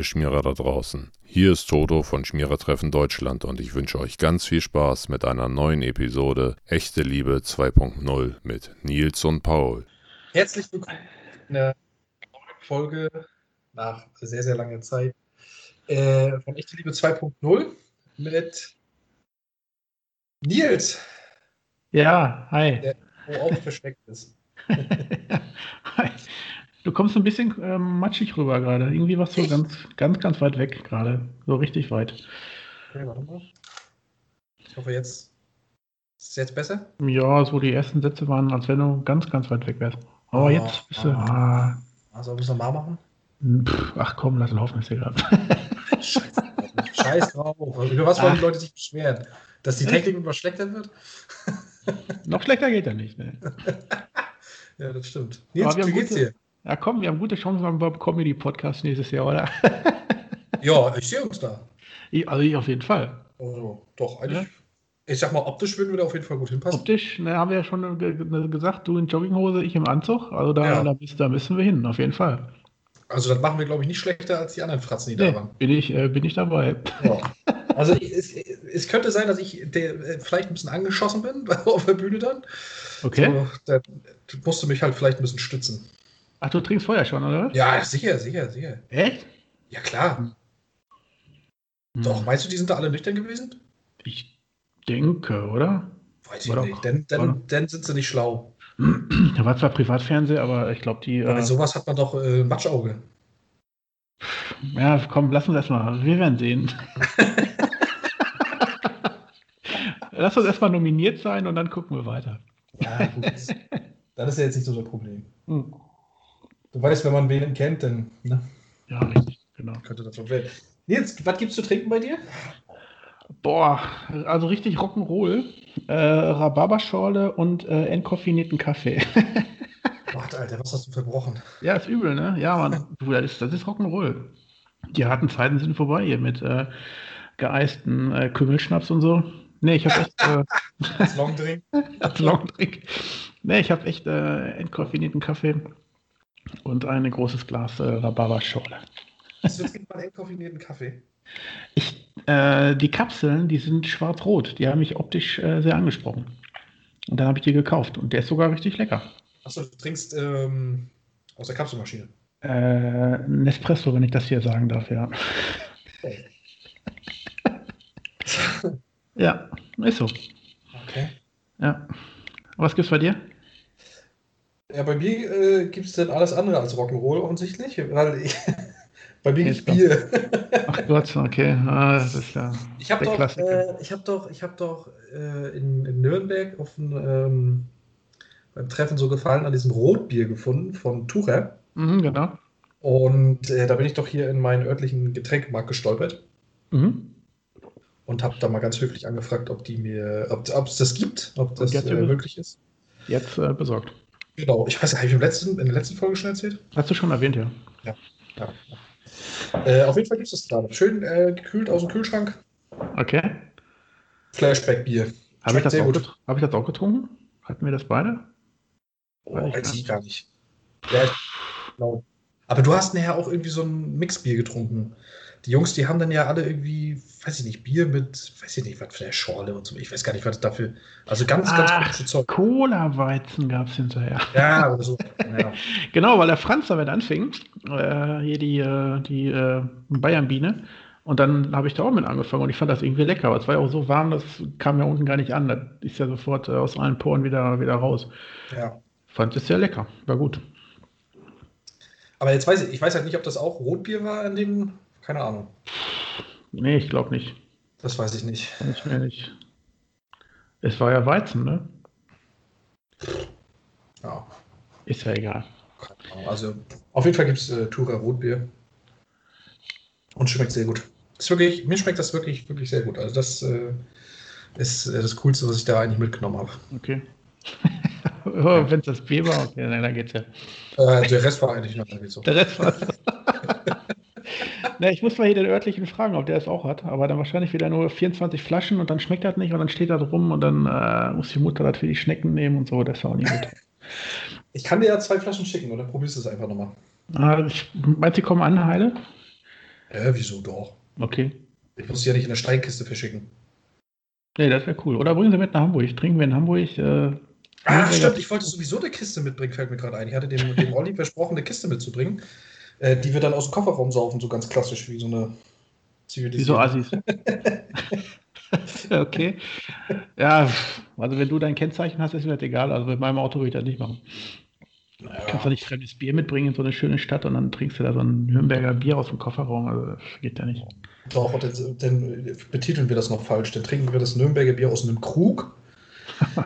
Ihr Schmierer da draußen. Hier ist Toto von Schmierertreffen Deutschland und ich wünsche euch ganz viel Spaß mit einer neuen Episode Echte Liebe 2.0 mit Nils und Paul. Herzlich willkommen in der neuen Folge nach sehr, sehr langer Zeit äh, von Echte Liebe 2.0 mit Nils, Ja, hi. der wo auch versteckt ist. Hi. Du kommst ein bisschen ähm, matschig rüber gerade. Irgendwie warst du Echt? ganz, ganz, ganz weit weg gerade. So richtig weit. Okay, warte mal. Ich hoffe, jetzt ist es jetzt besser. Ja, so die ersten Sätze waren, als wenn du ganz, ganz weit weg wärst. Aber Ah, jetzt bist du. Ah, Also müssen wir mal machen. pff, ach komm, lass ihn laufen, ist egal. Scheiß. Scheiß drauf. Über was wollen die Ach. Leute sich beschweren? Dass die Technik immer schlechter wird? Noch schlechter geht er nicht. Ne? Ja, das stimmt. Nils, wie geht's dir? Ja, komm, wir haben gute Chancen beim Comedy-Podcast nächstes Jahr, oder? Ja, ich sehe uns da. Ich, also ich auf jeden Fall. Also, doch, eigentlich. Ja. Ich sag mal, optisch würden wir da auf jeden Fall gut hinpassen. Optisch, ne, haben wir ja schon ge ge gesagt, du in Jogginghose, ich im Anzug. Also da, Ja. da, müssen, da müssen wir hin, auf jeden Fall. Also, das machen wir, glaube ich, nicht schlechter als die anderen Fratzen, die Nee, da waren. bin, ich, äh, bin ich dabei. Ja. Also es, es könnte sein, dass ich der, äh, vielleicht ein bisschen angeschossen bin auf der Bühne dann. Okay. So, da musst du mich halt vielleicht ein bisschen stützen. Ach, du trinkst vorher schon, oder? Ja, sicher, sicher, sicher. Echt? Ja, klar. Doch, Hm. meinst du, die sind da alle nüchtern gewesen? Ich denke, oder? Weiß ich doch- nicht. Denn, denn, denn sind sie nicht schlau. Da war zwar Privatfernsehen, aber ich glaube, die. Aber Äh, sowas hat man doch äh, Matschauge. ja, komm, lass uns erstmal. Wir werden sehen. lass uns erstmal nominiert sein und dann gucken wir weiter. Ja, gut. das, das ist ja jetzt nicht so das Problem. Hm. Du weißt, wenn man wen kennt, dann ne, Ja, richtig, genau. könnte das werden. Nils, was gibt's zu trinken bei dir? Boah, also richtig Rock'n'Roll. Äh, Rhabarberschorle und äh, entkoffinierten Kaffee. Warte, Alter, was hast du verbrochen? ja, ist übel, ne? Ja, Mann. Du, das ist, das ist Rock'n'Roll. Die harten Zeiten sind vorbei hier mit äh, geeisten äh, Kümmelschnaps und so. Nee, ich habe echt. Äh, Das Longdrink? als Longdrink. Nee, ich habe echt äh, entkoffinierten Kaffee und ein großes Glas äh, Rhabarberschorle. Jetzt mal einen entkoffinierten Kaffee? Ich, äh, die Kapseln, die sind schwarz-rot. Die haben mich optisch äh, sehr angesprochen. Und dann habe ich die gekauft. Und der ist sogar richtig lecker. Achso, du trinkst ähm, aus der Kapselmaschine. Äh, Nespresso, wenn ich das hier sagen darf, ja. ja, ist so. Okay. Ja. Was gibt's bei dir? Ja, bei mir äh, gibt es dann alles andere als Rock'n'Roll offensichtlich, weil ich, bei mir gibt's Bier. Ach Gott, okay. Ah, das ist ja Ich habe doch, äh, ich hab doch, ich hab doch äh, in, in Nürnberg auf ein, ähm, beim Treffen so gefallen an diesem Rotbier gefunden von Tucher. Mhm, genau. Und äh, da bin ich doch hier in meinen örtlichen Getränkemarkt gestolpert Mhm. und habe da mal ganz höflich angefragt, ob die mir, ob es das gibt, ob das äh, möglich ist. Jetzt äh, besorgt. Genau, ich weiß nicht, habe ich im letzten, in der letzten Folge schon erzählt? Hast du schon erwähnt, ja. Ja. Äh, auf jeden Fall gibt es das gerade. Schön äh, gekühlt aus dem Kühlschrank. Okay. Flashback-Bier. Habe ich, das auch gut. hab ich das auch getrunken? Hatten wir das beide? Oh, Weiß ich weiß gar ich gar nicht. Ja, ich, genau. Aber du hast nachher auch irgendwie so ein Mixbier getrunken. Die Jungs, die haben dann ja alle irgendwie, weiß ich nicht, Bier mit, weiß ich nicht, was für eine Schorle und so. Ich weiß gar nicht, was dafür. Also ganz, ganz Ach. komische Zeug. Cola-Weizen gab es hinterher. Ja, oder so. Ja. Genau, weil der Franz damit anfing, äh, hier die, äh, die äh, Bayern-Biene. Und dann habe ich da auch mit angefangen und ich fand das irgendwie lecker. Aber es war ja auch so warm, das kam ja unten gar nicht an. Das ist ja sofort äh, aus allen Poren wieder, wieder raus. ja. Fand es sehr lecker. War gut. Aber jetzt weiß ich, ich weiß halt nicht, ob das auch Rotbier war in dem, keine Ahnung. Nee, ich glaube nicht. Das weiß ich nicht. Ich mir nicht. Es war ja Weizen, ne? Ja. Ist ja egal. Also auf jeden Fall gibt es äh, Tura Rotbier. Und schmeckt sehr gut. Ist wirklich, mir schmeckt das wirklich, wirklich sehr gut. Also das äh, ist äh, das Coolste, was ich da eigentlich mitgenommen habe. Okay. oh, Wenn es das Bier war, okay, dann, dann geht's ja. Äh, der Rest war eigentlich noch irgendwie so. Der Rest war. Ne, ich muss mal hier den örtlichen fragen, ob der es auch hat, aber dann wahrscheinlich wieder nur 24 Flaschen und dann schmeckt das nicht und dann steht das rum und dann äh, muss die Mutter das für die Schnecken nehmen und so, das ist auch nicht gut. Ich kann dir ja zwei Flaschen schicken oder probierst du es einfach nochmal. Ah, ich, meinst du, die kommen an, Heile? Ja, wieso doch? Okay. Ich muss sie ja nicht in der Steinkiste verschicken. Nee, das wäre cool. Oder bringen Sie mit nach Hamburg. Trinken wir in Hamburg. Äh, Ah, stimmt, ich wollte sowieso eine Kiste mitbringen, fällt mir gerade ein. Ich hatte dem, dem Olli versprochen, eine Kiste mitzubringen, äh, die wir dann aus dem Kofferraum saufen, so ganz klassisch, wie so eine Wie so Assis. okay. Ja, also wenn du dein Kennzeichen hast, ist mir das egal. Also mit meinem Auto würde ich das nicht machen. Du kannst doch nicht fremdes Bier mitbringen in so eine schöne Stadt und dann trinkst du da so ein Nürnberger Bier aus dem Kofferraum. Also geht ja nicht. Doch, dann, dann betiteln wir das noch falsch. Dann trinken wir das Nürnberger Bier aus einem Krug.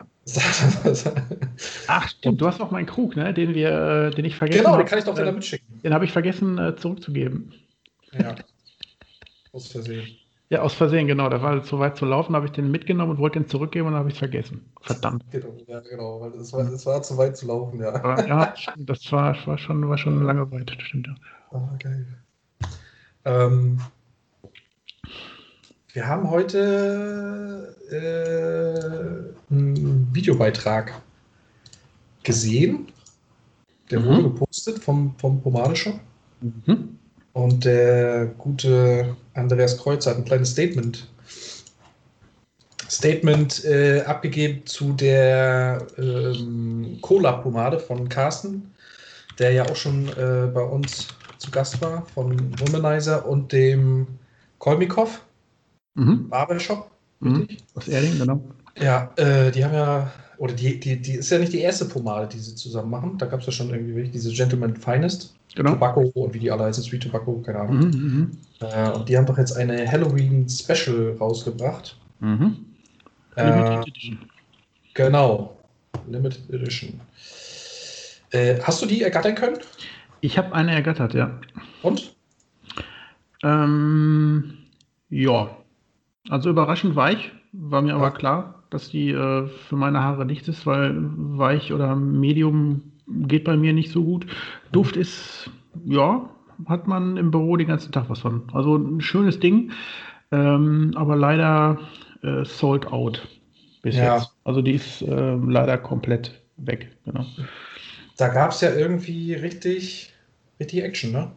Ach, stimmt, du hast noch meinen Krug, ne? den, wir, äh, den ich vergessen genau, habe. den kann ich doch äh, wieder mitschicken. Den habe ich vergessen äh, zurückzugeben. Ja. Aus Versehen. Ja, aus Versehen, genau. Da war zu weit zu laufen, habe ich den mitgenommen und wollte den zurückgeben und habe ich es vergessen. Verdammt. Genau, ja, genau, weil es war, es war zu weit zu laufen, ja. Aber, ja, das war, war, schon, war schon lange weit, das stimmt ja. Ah, geil. Ähm, wir haben heute äh, einen Videobeitrag gesehen. Der Mhm. wurde gepostet vom, vom Pomadeshop. Mhm. Und der gute Andreas Kreuzer hat ein kleines Statement, Statement äh, abgegeben zu der ähm, Cola-Pomade von Carsten, der ja auch schon äh, bei uns zu Gast war, von Womanizer und dem Kolmikov Mhm. Barbershop. Mhm. Aus Erding, genau. Ja, äh, die haben ja, oder die, die, die ist ja nicht die erste Pomade, die sie zusammen machen. Da gab es ja schon irgendwie welche, diese Gentleman Finest, genau. Tobacco und wie die alle heißen, Sweet Tobacco, keine Ahnung. Mhm, mhm, Äh, und die haben doch jetzt eine Halloween Special rausgebracht. mhm. Äh, Limited Edition. genau. Limited Edition. Äh, hast du die ergattern können? Ich habe eine ergattert, ja. Und? Ähm, ja. Also überraschend weich. War mir aber klar, dass die äh, für meine Haare nicht ist, weil weich oder Medium geht bei mir nicht so gut. Duft ist, ja, hat man im Büro den ganzen Tag was von. Also ein schönes Ding, ähm, aber leider äh, sold out bis Ja. jetzt. Also die ist äh, leider komplett weg. Genau. Da gab es ja irgendwie richtig, richtig Action, ne?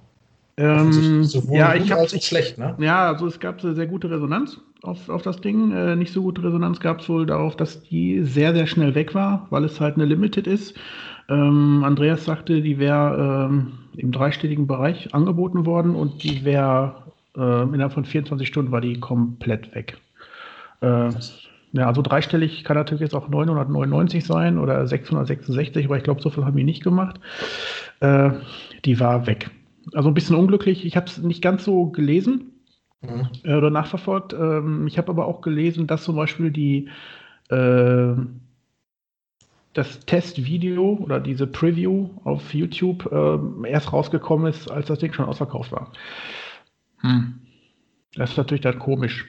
Ähm, sowohl ja, gut ich habe als auch schlecht, ne? Ja, also es gab eine sehr gute Resonanz auf, auf das Ding. Äh, nicht so gute Resonanz gab es wohl darauf, dass die sehr, sehr schnell weg war, weil es halt eine Limited ist. Ähm, Andreas sagte, die wäre ähm, im dreistelligen Bereich angeboten worden und die wäre äh, innerhalb von 24 Stunden war die komplett weg. Äh, ja, also dreistellig kann natürlich jetzt auch 999 sein oder 666, aber ich glaube, so viel haben die nicht gemacht. Äh, die war weg. Also ein bisschen unglücklich. Ich habe es nicht ganz so gelesen Mhm. äh, oder nachverfolgt. Ähm, ich habe aber auch gelesen, dass zum Beispiel die äh, das Testvideo oder diese Preview auf YouTube ähm, erst rausgekommen ist, als das Ding schon ausverkauft war. Hm. Das ist natürlich dann komisch.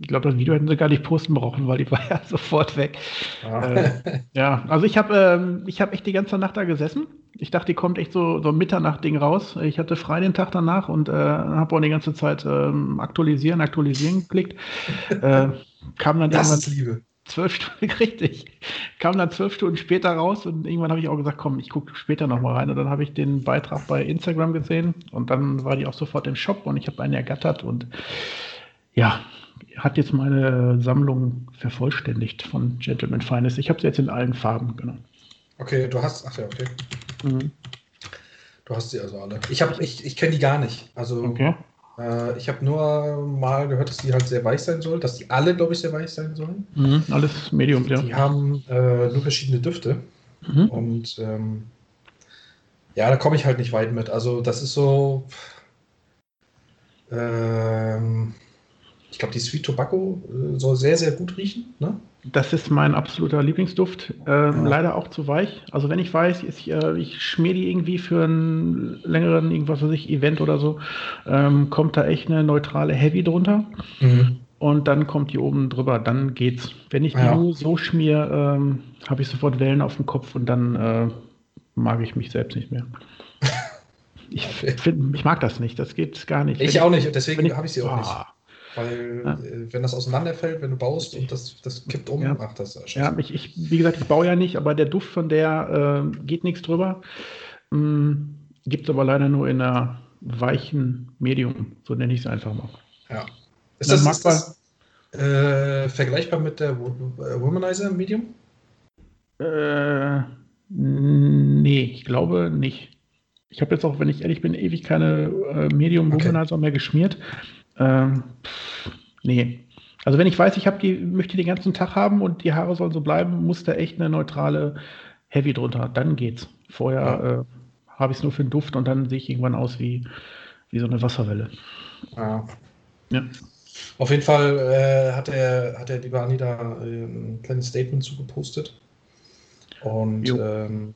Ich glaube, das Video hätten sie gar nicht posten brauchen, weil die war ja sofort weg. Ja. Äh, ja, also ich habe ähm, ich hab echt die ganze Nacht da gesessen. Ich dachte, die kommt echt so, so ein Mitternacht-Ding raus. Ich hatte frei den Tag danach und äh, habe auch die ganze Zeit ähm, aktualisieren, aktualisieren geklickt. Äh, kam dann das irgendwann ist Liebe. zwölf Stunden, richtig, kam dann zwölf Stunden später raus und irgendwann habe ich auch gesagt, komm, ich gucke später nochmal rein. Und dann habe ich den Beitrag bei Instagram gesehen und dann war die auch sofort im Shop und ich habe eine ergattert und ja, hat jetzt meine Sammlung vervollständigt von Gentleman Finest. Ich habe sie jetzt in allen Farben, genau. Okay, du hast, ach ja, okay. Mhm. Du hast sie also alle. Ich, hab- ich, ich kenne die gar nicht. Also Okay. äh, ich habe nur mal gehört, dass die halt sehr weich sein soll, dass die alle, glaube ich, sehr weich sein sollen. Mhm. Alles Medium, ja. Die haben äh, nur verschiedene Düfte. Mhm. Und ähm, ja, da komme ich halt nicht weit mit. Also das ist so. Ähm, ich glaube, die Sweet Tobacco äh, soll sehr, sehr gut riechen. Ne? Das ist mein absoluter Lieblingsduft. Ähm, Ja. Leider auch zu weich. Also wenn ich weiß, ich, äh, ich schmier die irgendwie für einen längeren, irgendwas weiß ich, Event oder so, ähm, kommt da echt eine neutrale Heavy drunter. Und dann kommt die oben drüber, dann geht's. Wenn ich die Ja. nur so schmier, ähm, habe ich sofort Wellen auf dem Kopf und dann äh, mag ich mich selbst nicht mehr. Ich, find, ich mag das nicht, das geht gar nicht. Ich Wenn auch nicht, wenn deswegen habe ich sie auch nicht. Weil, Ja. äh, wenn das auseinanderfällt, wenn du baust und das, das kippt um, Ja. ach, das Ja, ich, ich, wie gesagt, ich baue ja nicht, aber der Duft von der äh, geht nichts drüber. Mm, Gibt es aber leider nur in der weichen Medium, so nenne ich es einfach mal. Ja. Ist das, ist das äh, vergleichbar mit der Womanizer Medium? Äh, nee, ich glaube nicht. Ich habe jetzt auch, wenn ich ehrlich bin, ewig keine äh, Medium Womanizer okay. mehr geschmiert. Ähm, pff, nee. Also wenn ich weiß, ich habe die, möchte die den ganzen Tag haben und die Haare sollen so bleiben, muss da echt eine neutrale Heavy drunter. Dann geht's. Vorher ja. äh, habe ich es nur für den Duft und dann sehe ich irgendwann aus wie, wie so eine Wasserwelle. Ja. ja. Auf jeden Fall äh, hat er hat der liebe Anni da äh, ein kleines Statement zugepostet. Und ähm,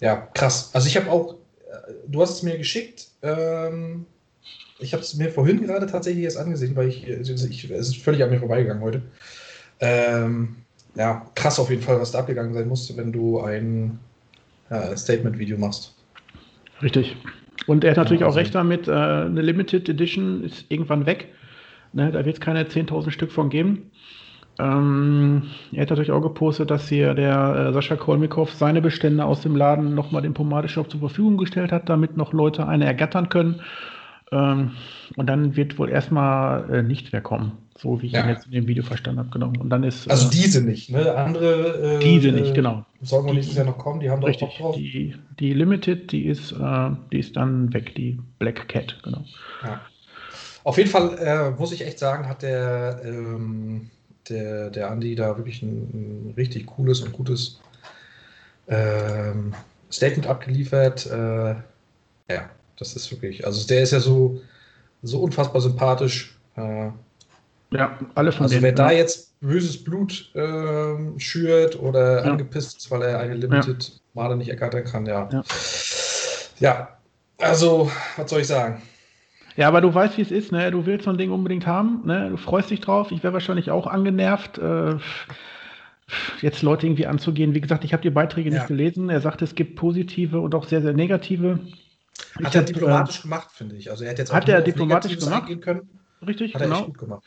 ja, krass. Also ich habe auch, äh, du hast es mir geschickt. Ähm, ich habe es mir vorhin gerade tatsächlich erst angesehen, weil ich, also ich, es ist völlig an mir vorbeigegangen heute. Ähm, ja, krass auf jeden Fall, was da abgegangen sein musste, wenn du ein äh, Statement-Video machst. Richtig. Und er hat natürlich ja, also auch recht damit, äh, eine Limited Edition ist irgendwann weg. Ne, da wird es keine 10.000 Stück von geben. Ähm, er hat natürlich auch gepostet, dass hier der äh, Sascha Kolmikow seine Bestände aus dem Laden nochmal dem Pomadeshop zur Verfügung gestellt hat, damit noch Leute eine ergattern können. Ähm, und dann wird wohl erstmal äh, nichts mehr kommen, so wie ich ja. ihn jetzt in dem Video verstanden habe. Genau. Und dann ist, also äh, diese nicht, ne? Andere. Äh, diese nicht, genau. Sollen wir nächstes Jahr noch kommen? Die haben doch richtig, drauf. Die, die Limited, die ist, äh, die ist dann weg, die Black Cat, genau. Ja. Auf jeden Fall äh, muss ich echt sagen, hat der, ähm, der, der Andi da wirklich ein, ein richtig cooles und gutes ähm, Statement abgeliefert. Äh, ja, das ist wirklich, also der ist ja so, so unfassbar sympathisch. Äh, ja, alle von Also denen, wer da jetzt böses Blut äh, schürt oder ja. angepisst ist, weil er eine Limited ja. Male nicht ergattern kann, ja. ja. Ja, also, was soll ich sagen? Ja, aber du weißt, wie es ist, ne? Du willst so ein Ding unbedingt haben, ne? Du freust dich drauf. Ich wäre wahrscheinlich auch angenervt, äh, jetzt Leute irgendwie anzugehen. Wie gesagt, ich habe die Beiträge ja. nicht gelesen. Er sagte, es gibt positive und auch sehr, sehr negative. Hat ich er diplomatisch äh, gemacht, finde ich. Also er hat jetzt auch hat er diplomatisch gemacht. Können. Richtig, hat er genau. gut gemacht.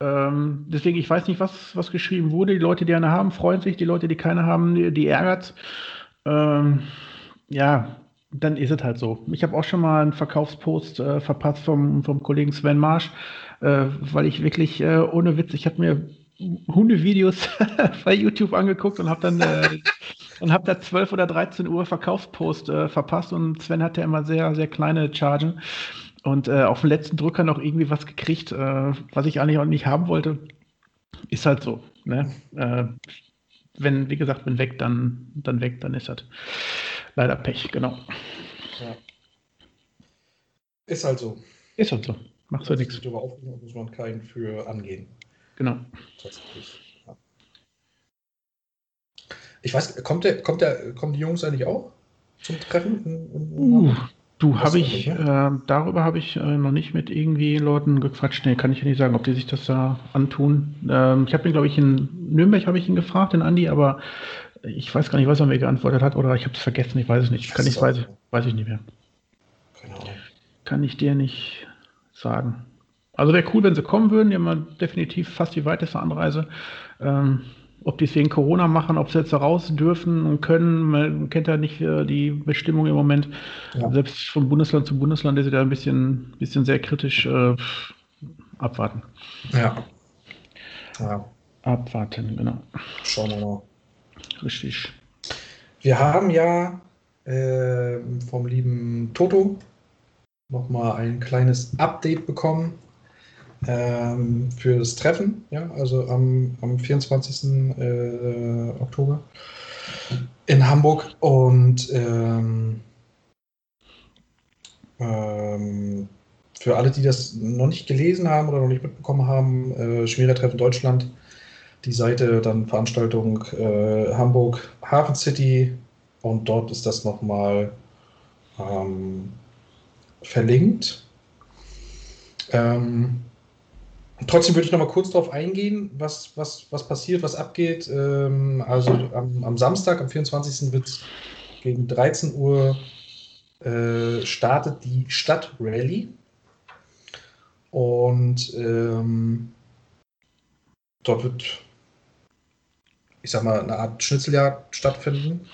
Ähm, deswegen, ich weiß nicht, was, was geschrieben wurde. Die Leute, die eine haben, freuen sich. Die Leute, die keine haben, die, die ärgert. Ähm, ja, dann ist es halt so. Ich habe auch schon mal einen Verkaufspost äh, verpasst vom, vom Kollegen Sven Marsch, äh, weil ich wirklich äh, ohne Witz, ich habe mir Hundevideos bei YouTube angeguckt und habe dann äh, und habe da 12 oder 13 Uhr Verkaufspost äh, verpasst und Sven hatte immer sehr sehr kleine Chargen und äh, auf den letzten Drücker noch irgendwie was gekriegt, äh, was ich eigentlich auch nicht haben wollte. Ist halt so. Ne? Äh, wenn, wie gesagt, wenn weg, dann, dann weg, dann ist das leider Pech, genau. Ja. Ist halt so. Ist halt so. Macht so nichts. Darüber aufregen, muss man keinen für angehen. Genau. Tatsächlich. Ja. Ich weiß, kommt der, kommt der, kommen die Jungs eigentlich auch zum Treffen? Uh, Du, habe ich, äh, darüber habe ich äh, noch nicht mit irgendwie Leuten gequatscht. Nee, kann ich ja nicht sagen, ob die sich das da antun. Ähm, ich habe ihn, glaube ich, in Nürnberg habe ich ihn gefragt, den Andi, aber ich weiß gar nicht, was er mir geantwortet hat oder ich habe es vergessen, ich weiß es nicht. Kann ich, weiß, weiß ich nicht mehr. Genau. Kann ich dir nicht sagen. Also wäre cool, wenn sie kommen würden. Die haben definitiv fast die weiteste Anreise. Ähm, ob die es wegen Corona machen, ob sie jetzt raus dürfen und können, man kennt ja nicht äh, die Bestimmung im Moment. Ja. Selbst von Bundesland zu Bundesland ist sie da ein bisschen, bisschen sehr kritisch äh, abwarten. Ja. ja. Abwarten, genau. Schauen wir mal. Richtig. Wir haben ja äh, vom lieben Toto nochmal ein kleines Update bekommen ähm, für das Treffen, ja, also am, am 24. Äh, Oktober in Hamburg und ähm, ähm, für alle, die das noch nicht gelesen haben oder noch nicht mitbekommen haben, äh, Schmierer-Treffen Deutschland, die Seite, dann Veranstaltung äh, Hamburg Hafen City und dort ist das nochmal ähm, verlinkt. Ähm, Trotzdem würde ich noch mal kurz darauf eingehen, was, was, was passiert, was abgeht. Ähm, also am, am, Samstag, am 24. wird gegen 13 Uhr äh, startet die Stadtrally. Und ähm, dort wird, ich sag mal, eine Art Schnitzeljagd stattfinden.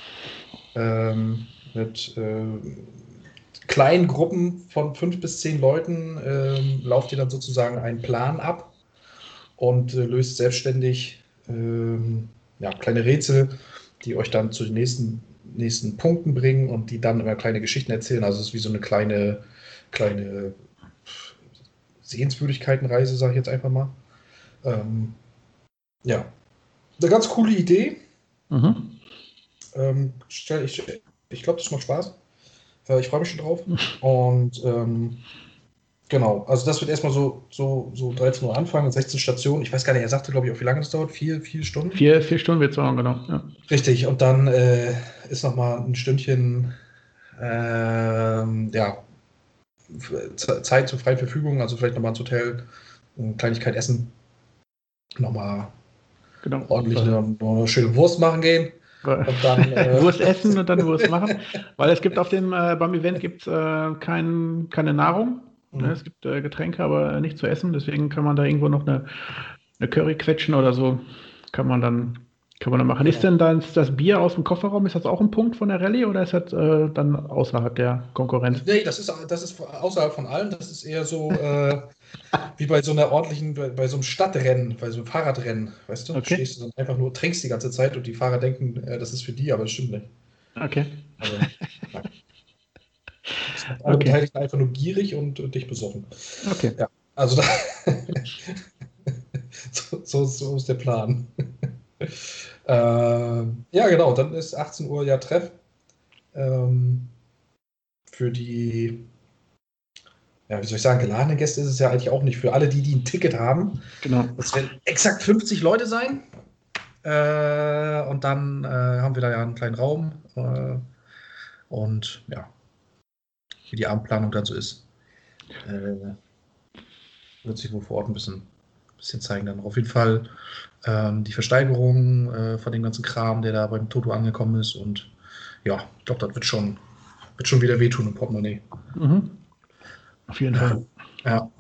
Ähm, mit äh, kleinen Gruppen von fünf bis zehn Leuten ähm, lauft ihr dann sozusagen einen Plan ab und äh, löst selbstständig ähm, ja, kleine Rätsel, die euch dann zu den nächsten, nächsten Punkten bringen und die dann immer kleine Geschichten erzählen. Also es ist wie so eine kleine, kleine Sehenswürdigkeitenreise, sage ich jetzt einfach mal. Ähm, ja, eine ganz coole Idee. Mhm. Ähm, ich ich glaube, das macht Spaß. Äh, ich freue mich schon drauf. Und ähm, genau, also das wird erstmal so, so, so 13 Uhr anfangen, 16 Stationen. Ich weiß gar nicht, er sagte, glaube ich, auch wie lange das dauert. Vier, vier Stunden? Vier, vier Stunden wird es dauern, genau. Ja. Richtig, und dann äh, ist nochmal ein Stündchen ähm, ja, Zeit zur freien Verfügung, also vielleicht nochmal ins Hotel, eine Kleinigkeit essen, nochmal genau. ordentlich eine, eine schöne Wurst machen gehen. Und dann, äh Wurst essen und dann Wurst machen. Weil es gibt auf dem, äh, beim Event gibt's, äh, kein, keine Nahrung. Mhm. Ne? Es gibt äh, Getränke, aber nicht zu essen. Deswegen kann man da irgendwo noch eine, eine Curry quetschen oder so. Kann man dann kann man dann machen. Ist denn dann das Bier aus dem Kofferraum, ist das auch ein Punkt von der Rallye oder ist das äh, dann außerhalb der Konkurrenz? Nee, das ist, das ist außerhalb von allen. Das ist eher so äh, wie bei so einer ordentlichen, bei, bei, so einem Stadtrennen, bei so einem Fahrradrennen. Weißt du? Okay. Stehst du dann einfach nur, trinkst die ganze Zeit und die Fahrer denken, äh, das ist für die, aber das stimmt nicht. Okay. Also, alle okay. Beteiligten einfach nur gierig und, und dich besoffen. Okay. Ja, also da so, so, so ist der Plan. Äh, ja, genau, dann ist 18 Uhr ja Treff. Ähm, für die, ja, wie soll ich sagen, geladene Gäste ist es ja eigentlich auch nicht. Für alle, die, die ein Ticket haben. Genau. Das werden exakt 50 Leute sein. Äh, und dann äh, haben wir da ja einen kleinen Raum. Äh, und ja, wie die Abendplanung dann so ist, äh, wird sich wohl vor Ort ein bisschen, bisschen zeigen. Dann auf jeden Fall ähm, die Versteigerung äh, von dem ganzen Kram, der da beim Toto angekommen ist. Und ja, ich glaube, das wird schon, wird schon wieder wehtun im Portemonnaie. Mhm. Auf jeden Fall. Ja.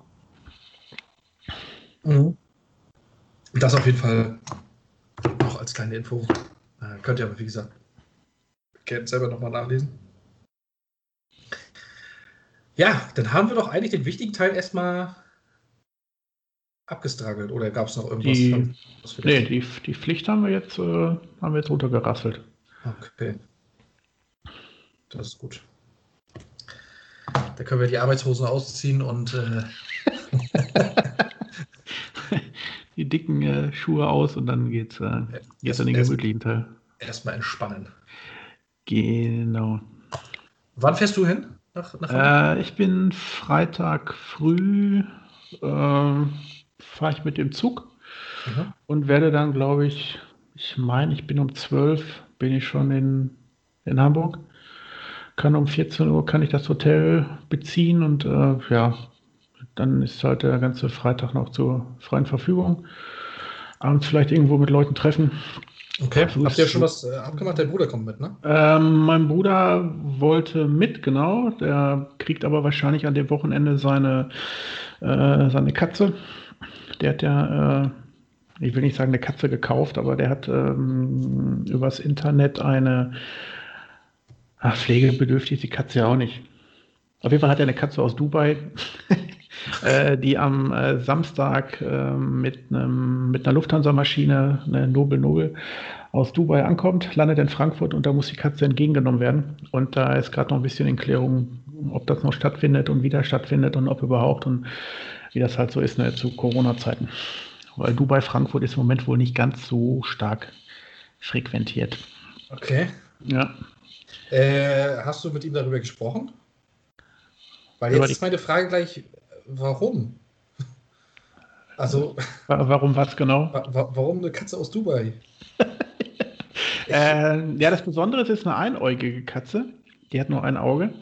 Mhm. Das auf jeden Fall noch als kleine Info. Äh, könnt ihr aber, wie gesagt, gerne selber nochmal nachlesen. Ja, dann haben wir doch eigentlich den wichtigen Teil erstmal abgestragelt oder gab es noch irgendwas? Die, was nee, die, die Pflicht haben wir jetzt, äh, haben wir jetzt runtergerasselt. Okay. Das ist gut. Da können wir die Arbeitshosen ausziehen und äh die dicken äh, Schuhe aus und dann geht's, äh, geht's an den gemütlichen Teil. Erstmal entspannen. Genau. Wann fährst du hin? Nach, nach äh, ich bin Freitag früh. Äh, fahre ich mit dem Zug mhm. und werde dann, glaube ich, ich meine, ich bin um 12, bin ich schon in, in Hamburg. Kann um 14 Uhr kann ich das Hotel beziehen und äh, ja, dann ist halt der ganze Freitag noch zur freien Verfügung. Abends vielleicht irgendwo mit Leuten treffen. Okay, also habt ihr schon was äh, abgemacht? Der Bruder kommt mit, ne? Ähm, mein Bruder wollte mit, genau. Der kriegt aber wahrscheinlich an dem Wochenende seine, äh, seine Katze der hat ja, äh, ich will nicht sagen eine Katze gekauft, aber der hat ähm, übers Internet eine, ach, pflegebedürftig ist die Katze ja auch nicht. Auf jeden Fall hat er eine Katze aus Dubai, äh, die am äh, Samstag äh, mit, einem, mit einer Lufthansa-Maschine, eine Nobel Nobel, aus Dubai ankommt, landet in Frankfurt und da muss die Katze entgegengenommen werden. Und da ist gerade noch ein bisschen in Klärung, ob das noch stattfindet und wieder stattfindet und ob überhaupt. Und wie das halt so ist ne, zu Corona-Zeiten. Weil Dubai, Frankfurt ist im Moment wohl nicht ganz so stark frequentiert. Okay. Ja. Äh, hast du mit ihm darüber gesprochen? Weil jetzt ist meine Frage gleich, warum? Also. Warum was genau? Warum eine Katze aus Dubai? äh, ja, das Besondere ist, es ist eine einäugige Katze. Die hat nur ein Auge.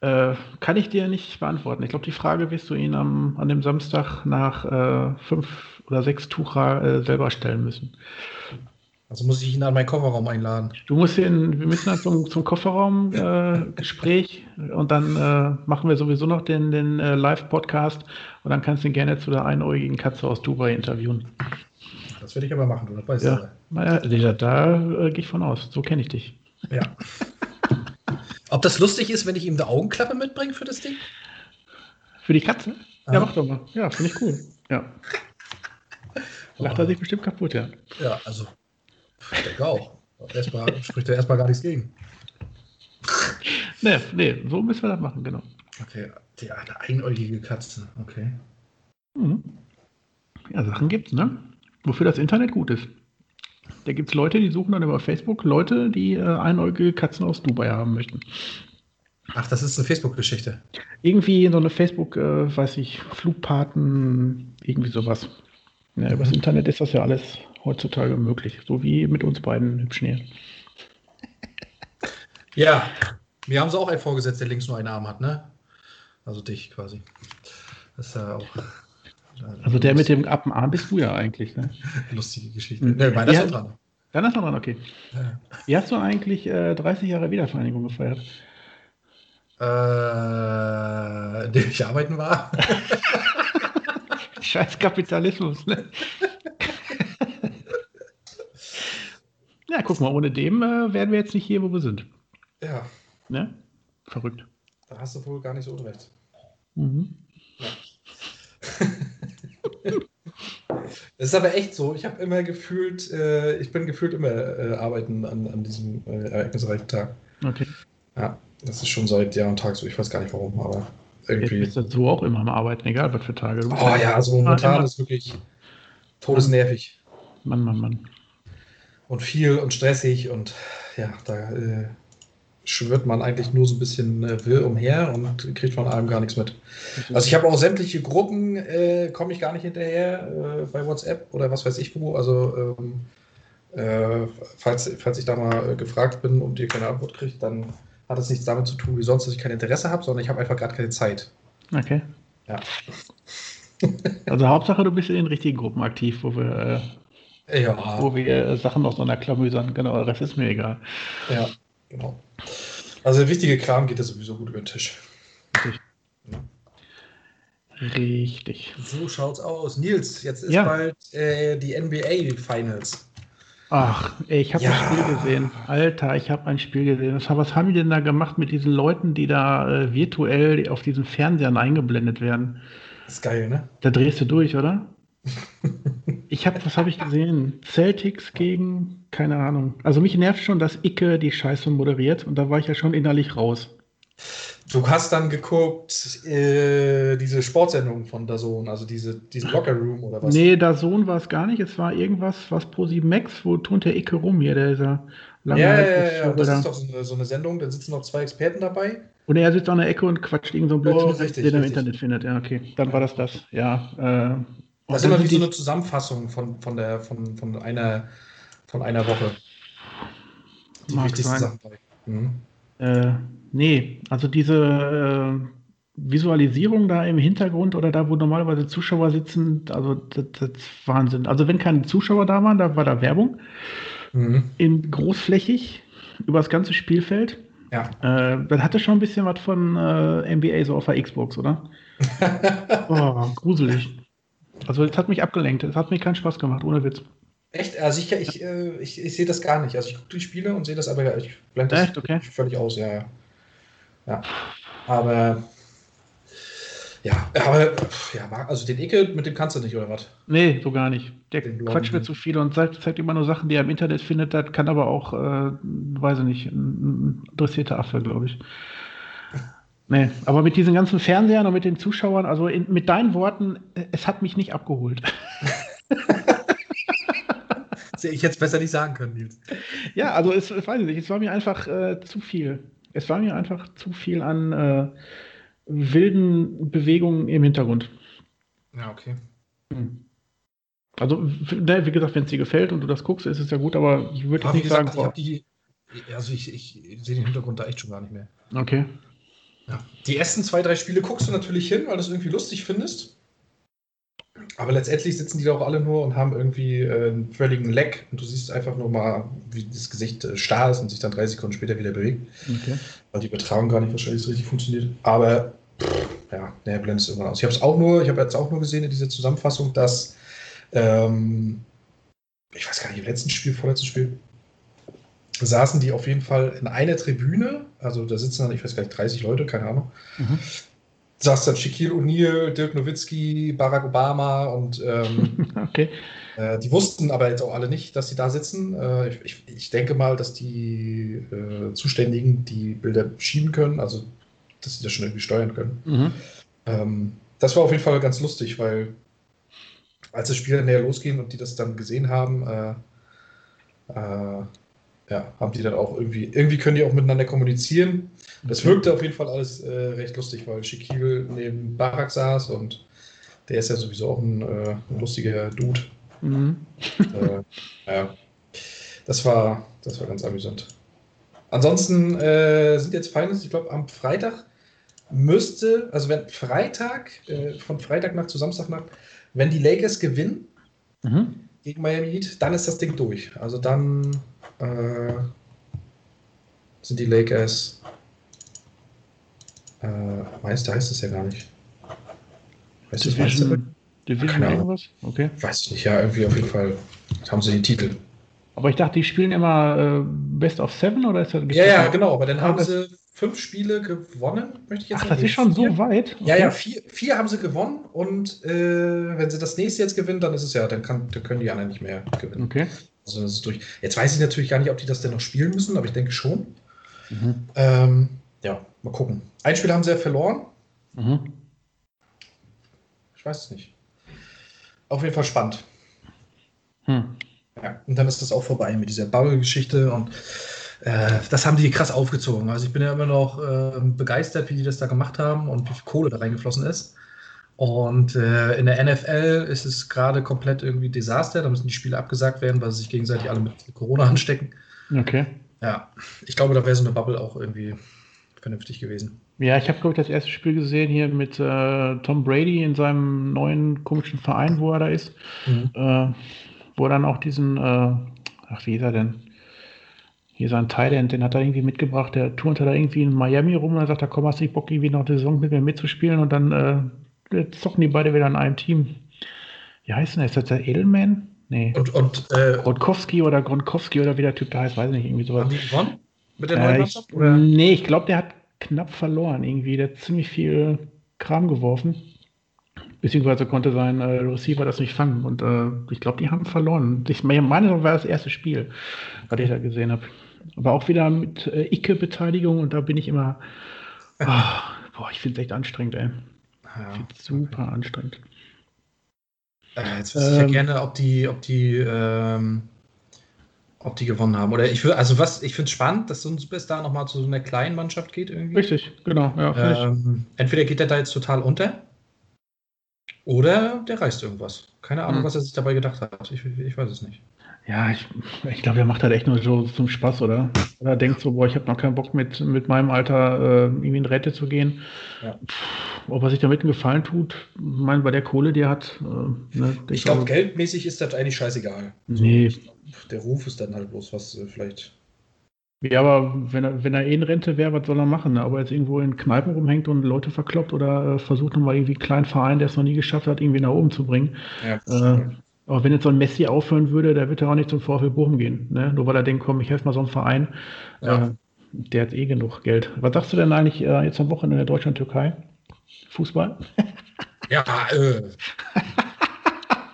Äh, kann ich dir nicht beantworten. Ich glaube, die Frage wirst du ihn am, an dem Samstag nach äh, fünf oder sechs Tucher äh, selber stellen müssen. Also muss ich ihn an meinen Kofferraum einladen. Du musst ihn, wir müssen dann zum, zum Kofferraumgespräch äh, und dann äh, machen wir sowieso noch den, den äh, Live-Podcast und dann kannst du ihn gerne zu der einäugigen Katze aus Dubai interviewen. Das werde ich aber machen, du, weißt ja. du. Ja, da, da gehe ich von aus. So kenne ich dich. Ja. Ob das lustig ist, wenn ich ihm eine Augenklappe mitbringe für das Ding? Für die Katze? Ah. Ja, mach doch mal. Ja, finde ich cool. Ja. Lacht er sich bestimmt kaputt, ja. Ja, also. Ich denke auch. Erstmal spricht er erstmal gar nichts gegen. Nee, nee, so müssen wir das machen, genau. Okay, die eine einäugige Katze. Okay. Mhm. Ja, Sachen gibt's, ne? Wofür das Internet gut ist. Da gibt's Leute, die suchen dann über Facebook Leute, die äh, einäugige Katzen aus Dubai haben möchten. Ach, das ist eine Facebook-Geschichte. Irgendwie so eine Facebook, äh, weiß ich, Flugpaten, irgendwie sowas. Ja, übers. Internet ist das ja alles heutzutage möglich. So wie mit uns beiden hübschen hier. Ja, mir haben sie auch einen vorgesetzt, der links nur einen Arm hat, ne? Also dich quasi. Das ist ja auch. Also der mit dem Appenarm bist du ja eigentlich, ne? Lustige Geschichte. Mhm. Ne, meiner ist Ja. auch dran. Dann ist noch dran, okay. Ja. Wie hast du eigentlich äh, 30 Jahre Wiedervereinigung gefeiert? Äh, in dem ich arbeiten war. Scheiß Kapitalismus, ne? ja, guck mal, ohne dem äh, wären wir jetzt nicht hier, wo wir sind. ja, Ne? Verrückt. da hast du wohl gar nicht so unrecht. Mhm. Es ist aber echt so. Ich habe immer gefühlt, äh, ich bin gefühlt immer äh, arbeiten an, an diesem äh, ereignisreichen Tag. Okay. Ja, das ist schon seit Jahr und Tag so. Ich weiß gar nicht warum, aber Jetzt irgendwie. bist du so auch immer am Arbeiten, egal was für Tage. Du Oh ja, also momentan ist wirklich todesnervig Mann, Mann, Mann. und viel und stressig und ja, da äh, schwirrt man eigentlich nur so ein bisschen äh, wirr umher und kriegt von allem gar nichts mit. Also ich habe auch sämtliche Gruppen, äh, komme ich gar nicht hinterher äh, bei WhatsApp oder was weiß ich wo. Also ähm, äh, falls, falls ich da mal äh, gefragt bin und ihr keine Antwort kriegt, dann hat es nichts damit zu tun wie sonst, dass ich kein Interesse habe, sondern ich habe einfach gerade keine Zeit. Okay. Ja. Also Hauptsache, du bist in den richtigen Gruppen aktiv, wo wir, äh, Ja, wo wir äh, Sachen auseinanderklamüsern. Genau, das ist mir egal. ja, genau. Also der wichtige Kram geht ja sowieso gut über den Tisch. Richtig. Richtig. So schaut's aus. Nils, jetzt ist Ja. bald äh, die NBA Finals. Ach, ey, ich habe Ja. ein Spiel gesehen. Alter, ich habe ein Spiel gesehen. Was, was haben die denn da gemacht mit diesen Leuten, die da äh, virtuell auf diesen Fernsehern eingeblendet werden? Ist geil, ne? Da drehst du durch, oder? Ich habe, was habe ich gesehen? Celtics gegen, keine Ahnung. Also mich nervt schon, dass Icke die Scheiße moderiert und da war ich ja schon innerlich raus. Du hast dann geguckt, äh, diese Sportsendung von DAZN, also diese, diesen Locker Room oder was? Nee, da Sohn war es gar nicht. Es war irgendwas, was Pro7 Max, wo turnt der Icke rum hier, dieser Ja, ja, ja, ja, das da. ist doch so eine, so eine Sendung, da sitzen noch zwei Experten dabei. Und er sitzt an der Ecke und quatscht irgend so einen Blödsinn, Oh, richtig, den er im. Internet findet. Ja, okay. Dann war das das. Ja. Äh, Das ist und immer wie so eine Zusammenfassung von, von, der, von, von, einer, von einer Woche. Die wichtigsten. Sachen. Mhm. Äh, nee, also diese äh, Visualisierung da im Hintergrund oder da, wo normalerweise Zuschauer sitzen, also das, das ist Wahnsinn. Also wenn keine Zuschauer da waren, da war da Werbung Mhm. in großflächig über das ganze Spielfeld. Ja. Äh, das hatte schon ein bisschen was von äh, NBA so auf der Xbox, oder? Oh, gruselig. Also das hat mich abgelenkt. Das hat mir keinen Spaß gemacht, ohne Witz. Echt? Also ich, ich, äh, ich, ich sehe das gar nicht. Also ich gucke die Spiele und sehe das aber, ich blende das Echt? Okay. völlig aus, ja, ja. Ja. Aber ja, aber ja, also den Icke, mit dem kannst du nicht, oder was? Nee, so gar nicht. Der Den quatscht mir Blonden. zu viel und zeigt, zeigt immer nur Sachen, die er im Internet findet. Das kann aber auch, äh, weiß ich nicht, ein, ein interessierter Affe, glaube ich. Nee, aber mit diesen ganzen Fernsehern und mit den Zuschauern, also in, mit deinen Worten, äh, es hat mich nicht abgeholt. Das hätte ich jetzt besser nicht sagen können, Nils. ja, also es, ich weiß ich nicht, es war mir einfach äh, zu viel. Es war mir einfach zu viel an äh, wilden Bewegungen im Hintergrund. Ja, okay. Hm. Also, ne, wie gesagt, wenn es dir gefällt und du das guckst, ist es ja gut, aber ich würde nicht gesagt, sagen, ich habe die, also ich, ich sehe den Hintergrund da echt schon gar nicht mehr. boah, okay. Ja. Die ersten zwei, drei Spiele guckst du natürlich hin, weil du es irgendwie lustig findest. Aber letztendlich sitzen die da auch alle nur und haben irgendwie äh, einen völligen Leck und du siehst einfach nur mal, wie das Gesicht äh, starr ist und sich dann drei Sekunden später wieder bewegt, okay. weil die Übertragung gar nicht wahrscheinlich so richtig funktioniert. Aber pff, ja, der blendet irgendwann aus. Ich habe es auch nur, ich habe jetzt auch nur gesehen in dieser Zusammenfassung, dass ähm, ich weiß gar nicht, im letzten Spiel, vorletzten Spiel, saßen die auf jeden Fall in einer Tribüne. Also da sitzen dann, ich weiß gar nicht, 30 Leute, keine Ahnung. Mhm. Saß dann Shaquille O'Neal, Dirk Nowitzki, Barack Obama und ähm, okay. äh, die wussten aber jetzt auch alle nicht, dass sie da sitzen. Äh, ich, ich, denke mal, dass die äh, Zuständigen die Bilder schieben können, also dass sie das schon irgendwie steuern können. Mhm. Ähm, das war auf jeden Fall ganz lustig, weil als das Spiel näher losging und die das dann gesehen haben, äh, äh, ja, haben die dann auch irgendwie, irgendwie können die auch miteinander kommunizieren. Das wirkte auf jeden Fall alles äh, recht lustig, weil Shaquille neben Barak saß und der ist ja sowieso auch ein, äh, ein lustiger Dude. Mhm. äh, ja, das war, das war ganz amüsant. Ansonsten äh, sind jetzt Finals, ich glaube, am Freitag müsste, also wenn Freitag, äh, von Freitagnacht zu Samstagnacht, wenn die Lakers gewinnen mhm. gegen Miami Heat, dann ist das Ding durch. Also dann äh, sind die Lakers äh, Meister heißt es ja gar nicht. Weißt du, Division, Division irgendwas? Okay. Weiß ich nicht, ja, irgendwie auf jeden Fall haben sie den Titel. Aber ich dachte, die spielen immer äh, Best of Seven oder ist das Ja, ja, genau, aber dann haben sie fünf Spiele gewonnen, möchte ich jetzt Ach, sagen. das ist schon vier. so weit? Okay. Ja, ja, vier, vier haben sie gewonnen und äh, wenn sie das nächste jetzt gewinnen, dann ist es ja, dann, kann, dann können die anderen nicht mehr gewinnen. Okay. Also das ist durch. Jetzt weiß ich natürlich gar nicht, ob die das denn noch spielen müssen, aber ich denke schon. Mhm. Ähm, ja, mal gucken. Ein Spiel haben sie ja verloren. Mhm. Ich weiß es nicht. Auf jeden Fall spannend. Hm. Ja, und dann ist das auch vorbei mit dieser Bubble-Geschichte und äh, das haben die krass aufgezogen. Also ich bin ja immer noch äh, begeistert, wie die das da gemacht haben und wie viel Kohle da reingeflossen ist. Und äh, in der NFL ist es gerade komplett irgendwie Desaster. Da müssen die Spiele abgesagt werden, weil sie sich gegenseitig alle mit Corona anstecken. Okay. Ja, ich glaube, da wäre so eine Bubble auch irgendwie vernünftig gewesen. Ja, ich habe, glaube ich, das erste Spiel gesehen hier mit äh, Tom Brady in seinem neuen komischen Verein, wo er da ist. Mhm. Äh, wo er dann auch diesen, äh, ach, wie ist er denn? hier sein Thailand, den hat er irgendwie mitgebracht, der turnt da irgendwie in Miami rum und dann sagt er, komm, hast du nicht Bock, irgendwie noch die Saison mit mir mitzuspielen und dann äh, zocken die beide wieder in einem Team. Wie heißt denn der? Ist das der Edelman? Nee. Und, und äh, Gronkowski oder Gronkowski oder wie der Typ da heißt, weiß ich nicht, irgendwie sowas. Haben die gewonnen? Mit der neuen äh, Mannschaft? Ich, nee, ich glaube, der hat knapp verloren irgendwie. Der hat ziemlich viel Kram geworfen. Beziehungsweise konnte sein äh, Receiver das nicht fangen. Und äh, ich glaube, die haben verloren. Ich meine, das war das erste Spiel, was ich da gesehen habe. Aber auch wieder mit äh, Icke-Beteiligung und da bin ich immer. Oh, boah, ich finde es echt anstrengend, ey. Ja, super okay. anstrengend. Äh, jetzt wüsste ich ähm, ja gerne, ob die, ob die, ähm, ob die gewonnen haben. Oder ich würde, also was, ich finde es spannend, dass so ein Superstar nochmal zu so einer kleinen Mannschaft geht irgendwie. Richtig, genau, ja. Ähm, entweder geht der da jetzt total unter oder der reißt irgendwas. Keine Ahnung, hm. was er sich dabei gedacht hat. Ich, ich weiß es nicht. Ja, ich, ich glaube, er macht halt echt nur so zum Spaß, oder? Oder denkt so, boah, ich habe noch keinen Bock mit, mit meinem Alter äh, irgendwie in Rente zu gehen. Ja. ob er sich damit einen Gefallen tut, ich meine, bei der Kohle, die er hat. Äh, ne, ich glaube, geldmäßig ist das eigentlich scheißegal. Nee. So, der Ruf ist dann halt bloß was äh, vielleicht. Ja, aber wenn er, wenn er eh in Rente wäre, was soll er machen? Ne? Aber jetzt irgendwo in Kneipen rumhängt und Leute verkloppt oder äh, versucht nochmal irgendwie einen kleinen Verein, der es noch nie geschafft hat, irgendwie nach oben zu bringen. Ja, aber wenn jetzt so ein Messi aufhören würde, der wird ja auch nicht zum VfL Bochum gehen. Ne? Nur weil er denkt, komm, ich helfe mal so einen Verein. Ja. Äh, der hat eh genug Geld. Was sagst du denn eigentlich äh, jetzt am Wochenende in der Deutschland-Türkei? Fußball? Ja, äh.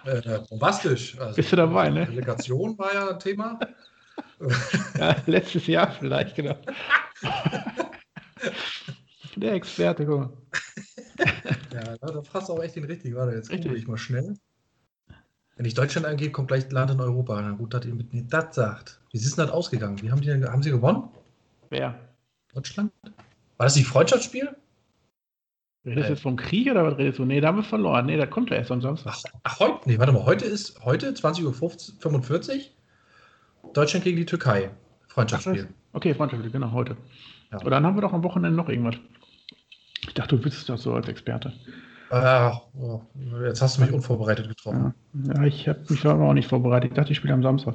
äh, bombastisch. Also, Bist du dabei, ne? Delegation war ja Thema. ja, letztes Jahr vielleicht, genau. der Experte, guck mal. ja, da fasst du auch echt den richtigen. Warte, jetzt gucke ich mal schnell. Wenn ich Deutschland angehe, kommt gleich Land in Europa. Na gut, dass ihr mit mir das sagt. Wie ist denn das ausgegangen? Wie haben, die denn, haben sie gewonnen? Wer? Deutschland? War das die Freundschaftsspiel? Redest du jetzt vom Krieg oder was redest du? Nee, da haben wir verloren. Nee, da kommt er erst am Samstag. Ach, ach, heute? Nee, warte mal. Heute ist heute 20.45 Uhr Deutschland gegen die Türkei. Freundschaftsspiel. Okay, Freundschaftsspiel, genau, heute. Ja. Und dann haben wir doch am Wochenende noch irgendwas. Ich dachte, du wüsstest das so als Experte. Ah, oh, jetzt hast du mich unvorbereitet getroffen. Ja, ja ich habe mich aber auch nicht vorbereitet. Ich dachte, ich spiele am Samstag.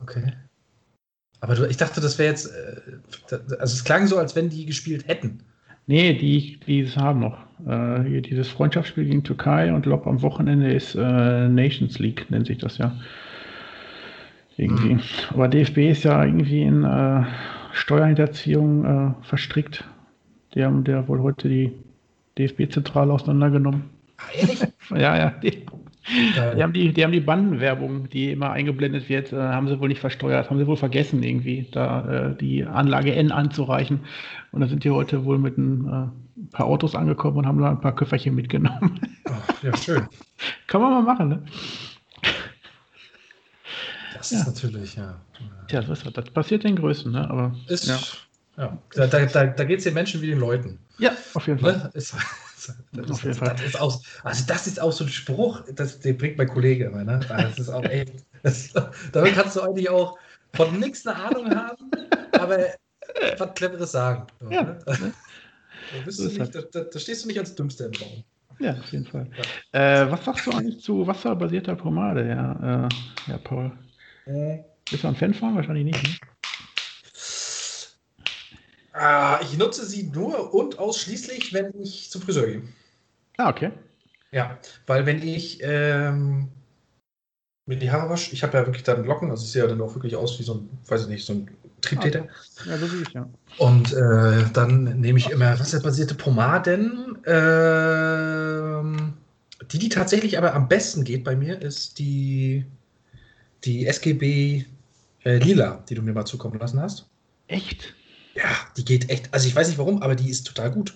Okay. Aber du, ich dachte, das wäre jetzt. Äh, also, es klang so, als wenn die gespielt hätten. Nee, die, die es haben noch. Äh, hier dieses Freundschaftsspiel gegen Türkei und Lob am Wochenende ist äh, Nations League, nennt sich das ja. Irgendwie. Aber DFB ist ja irgendwie in äh, Steuerhinterziehung äh, verstrickt. Die haben der wohl heute die DFB-Zentrale auseinandergenommen. Ah, ehrlich? Ja, ja. Die, die haben die, die haben die Bandenwerbung, die immer eingeblendet wird, äh, haben sie wohl nicht versteuert, haben sie wohl vergessen, irgendwie, da äh, die Anlage N anzureichen. Und da sind die heute wohl mit ein äh, paar Autos angekommen und haben da ein paar Köfferchen mitgenommen. Ach, ja, schön. Kann man mal machen, ne? Das Ja. ist natürlich, ja. Tja, das, das passiert den Größten, ne? Aber Ist, ja. Ja. Da, da, da, da geht es den Menschen wie den Leuten. ja, auf jeden Fall. Ne? Ist, das, Auf jeden Fall. ist auch, also das ist auch so ein Spruch, das, den bringt mein Kollege immer. Ne? Das ist auch echt, das, damit kannst du eigentlich auch von nichts eine Ahnung haben, aber was Cleveres sagen. Ja, ne? ne? Da, So nicht, da, da, da stehst du nicht als Dümmster im Raum. Ja, auf jeden Fall. Äh, was sagst du eigentlich zu wasserbasierter Pomade, ja, äh, ja Paul? Bist du ein Fan von? Wahrscheinlich nicht. Ne? Ah, ich nutze sie nur und ausschließlich, wenn ich zum Friseur gehe. Ah, okay. Ja, weil wenn ich ähm, mir die Haare wasche, ich habe ja wirklich dann Locken, also ich sehe ja dann auch wirklich aus wie so ein, weiß ich nicht, so ein Triebtäter. Ja, so wie ich, ja. Und äh, dann nehme ich immer wasserbasierte Pomaden. Ähm, die, die tatsächlich aber am besten geht bei mir, ist die, die SGB äh, Lila, die du mir mal zukommen lassen hast. Echt? Ja, die geht echt. Also ich weiß nicht warum, aber die ist total gut.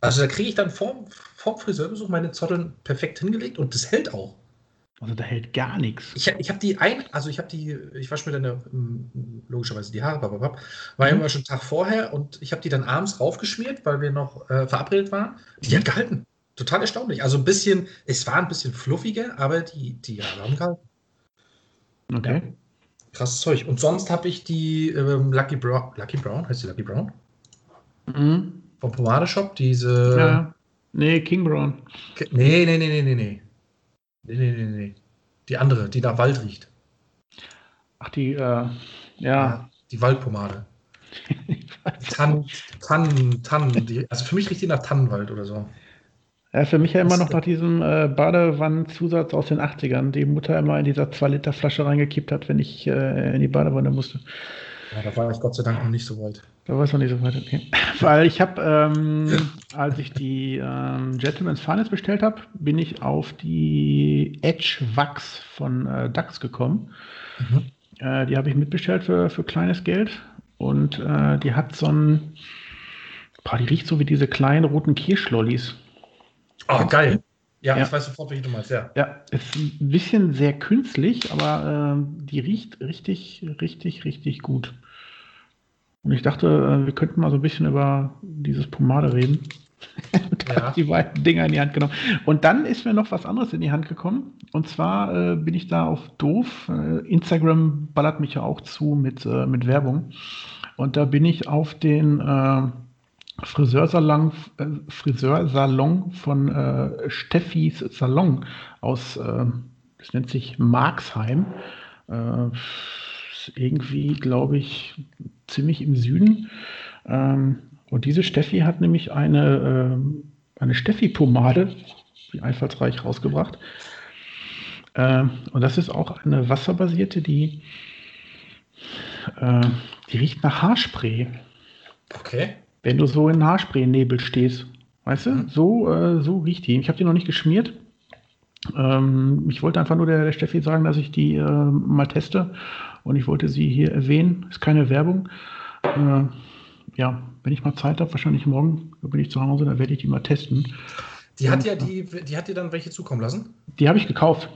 Also da kriege ich dann vorm, vorm Friseurbesuch meine Zotteln perfekt hingelegt und das hält auch. Also da hält gar nichts. Ich, ich habe die ein, also ich habe die, ich wasche mir dann ja, mm, logischerweise die Haare, bababab, war ja Mhm. immer schon einen Tag vorher und ich habe die dann abends raufgeschmiert, weil wir noch äh, verabredet waren. Die hat gehalten. Total erstaunlich. Also ein bisschen, es war ein bisschen fluffiger, aber die, die Haare haben gehalten. Okay. Krasses Zeug. Und sonst habe ich die ähm, Lucky Brown, Lucky Brown, heißt die Lucky Brown? Mhm. Vom Pomadeshop, diese. Ja. Nee, King Brown. Nee, nee, nee, nee, nee, nee. Nee, nee, nee, nee. Die andere, die nach Wald riecht. Ach, die, äh, ja. Die Waldpomade. Tannen, Tannen, Tannen. Die, also für mich riecht die nach Tannenwald oder so. Ja, für mich ja immer noch nach diesem äh, Badewannenzusatz aus den 80ern, die Mutter immer in dieser 2-Liter-Flasche reingekippt hat, wenn ich äh, in die Badewanne musste. Ja, da war ich Gott sei Dank noch nicht so weit. Da war es noch nicht so weit, okay. Weil ich habe, ähm, als ich die ähm, Gentleman's Finest bestellt habe, bin ich auf die Edge Wax von äh, DAX gekommen. Mhm. Äh, die habe ich mitbestellt für, für kleines Geld. Und äh, die hat so ein, boah, die riecht so wie diese kleinen roten Kirschlollis. Oh, geil. Ja, Ja. ich weiß sofort, welche du meinst, ja. Ja, ist ein bisschen sehr künstlich, aber ähm, die riecht richtig, richtig, richtig gut. Und ich dachte, äh, wir könnten mal so ein bisschen über dieses Pomade reden. Und Ja. die beiden Dinger in die Hand genommen. Und dann ist mir noch was anderes in die Hand gekommen. Und zwar äh, bin ich da auf doof. Äh, Instagram ballert mich ja auch zu mit, äh, mit Werbung. Und da bin ich auf den äh, Friseursalon, äh, Friseursalon von äh, Steffis Salon aus, äh, das nennt sich Marxheim. Äh, irgendwie, glaube ich, ziemlich im Süden. Ähm, und diese Steffi hat nämlich eine, ähm, eine Steffi-Pomade, wie einfallsreich rausgebracht. Ähm, und das ist auch eine wasserbasierte, die, äh, die riecht nach Haarspray. Okay. Wenn du so in Haarspray-Nebel stehst, weißt du, Mhm. so, äh, so riecht die. Ich habe die noch nicht geschmiert. Ähm, ich wollte einfach nur der, der Steffi sagen, dass ich die äh, mal teste und ich wollte sie hier erwähnen. Ist keine Werbung. Äh, ja, wenn ich mal Zeit habe, wahrscheinlich morgen, da bin ich zu Hause, dann werde ich die mal testen. Die hat ja die, die hat dir dann welche zukommen lassen? Die habe ich gekauft.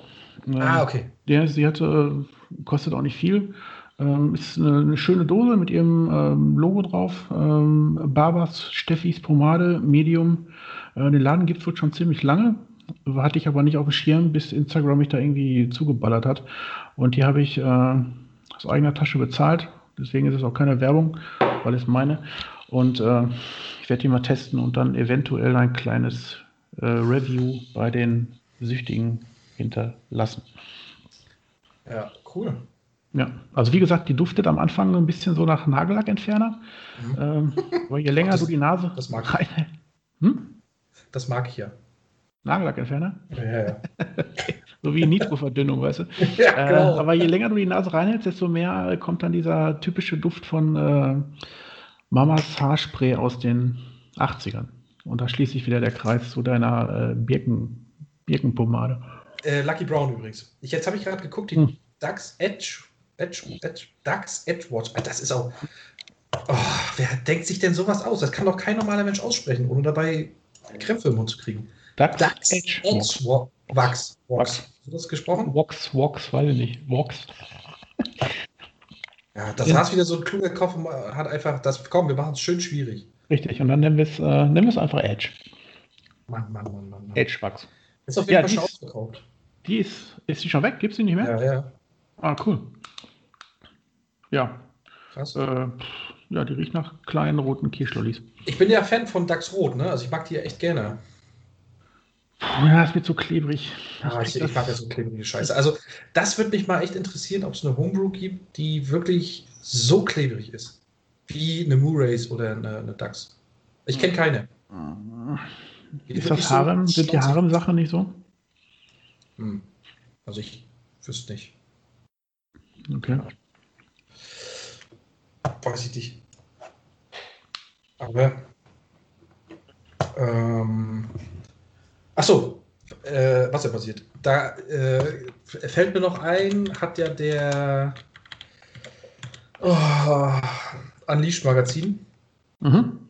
Ah, okay. Der, sie hatte, kostet auch nicht viel. Ähm, ist eine, eine schöne Dose mit ihrem ähm, Logo drauf. Ähm, Barbers Steffis Pomade Medium. Äh, den Laden gibt es schon ziemlich lange. Hatte ich aber nicht auf dem Schirm, bis Instagram mich da irgendwie zugeballert hat. Und die habe ich äh, aus eigener Tasche bezahlt. Deswegen ist es auch keine Werbung, weil es meine. Und äh, ich werde die mal testen und dann eventuell ein kleines äh, Review bei den Süchtigen hinterlassen. Ja, cool. Ja, also wie gesagt, die duftet am Anfang so ein bisschen so nach Nagellackentferner. Mhm. Ähm, aber je länger Das- du die Nase das mag ich. Hm? Das mag ich ja. Nagellackentferner? Ja, ja, ja. So wie Nitroverdünnung, weißt du? Ja, Äh, genau. aber je länger du die Nase reinhältst, desto mehr äh, kommt dann dieser typische Duft von äh, Mamas Haarspray aus den 80ern. Und da schließt sich wieder der Kreis zu deiner äh, Birken, Birkenpomade. Äh, Lucky Brown übrigens. Ich, jetzt habe ich gerade geguckt, die Hm. Dax Edge, Edge, Edge, Dax Edge Watch. Ah, Das ist auch. Oh, wer denkt sich denn sowas aus? Das kann doch kein normaler Mensch aussprechen, ohne dabei Krämpfe im Mund zu kriegen. Dax, Dax Edge, Edge Wax. Wa- Wax. Wax. Wax. Hast du das gesprochen? Vox, Vox, weiß ich nicht. Vox. Ja, das Ja. war wieder so ein kluger Kopf und hat einfach das. Komm, wir machen es schön schwierig. Richtig. Und dann nennen wir es äh, nennen wir es einfach Edge. Mann, Mann, Mann, Mann. Mann. Edge Wachs. Ist auf jeden Ja, Fall die schon ist- ausverkauft. Die ist, ist die schon weg? Gibt sie nicht mehr? Ja, ja. Ah, cool. Ja. Krass. Äh, ja, die riecht nach kleinen roten Kirschlollis. Ich bin ja Fan von Dax Rot, ne? Also ich mag die ja echt gerne. Ja, ist mir zu klebrig. Ah, ich, ich mag ja so klebrige Scheiße. Also, das würde mich mal echt interessieren, ob es eine Homebrew gibt, die wirklich so klebrig ist. Wie eine Moorrace oder eine, eine Dax. Ich kenne keine. Die Ist das so Harem? Sind die Harem-Sachen nicht so? Hm. Also, ich wüsste nicht. Okay. Weiß ich nicht. Aber. Ähm, Achso, äh, was ja passiert. Da äh, fällt mir noch ein, hat ja der oh, Unleashed Magazin. Mhm.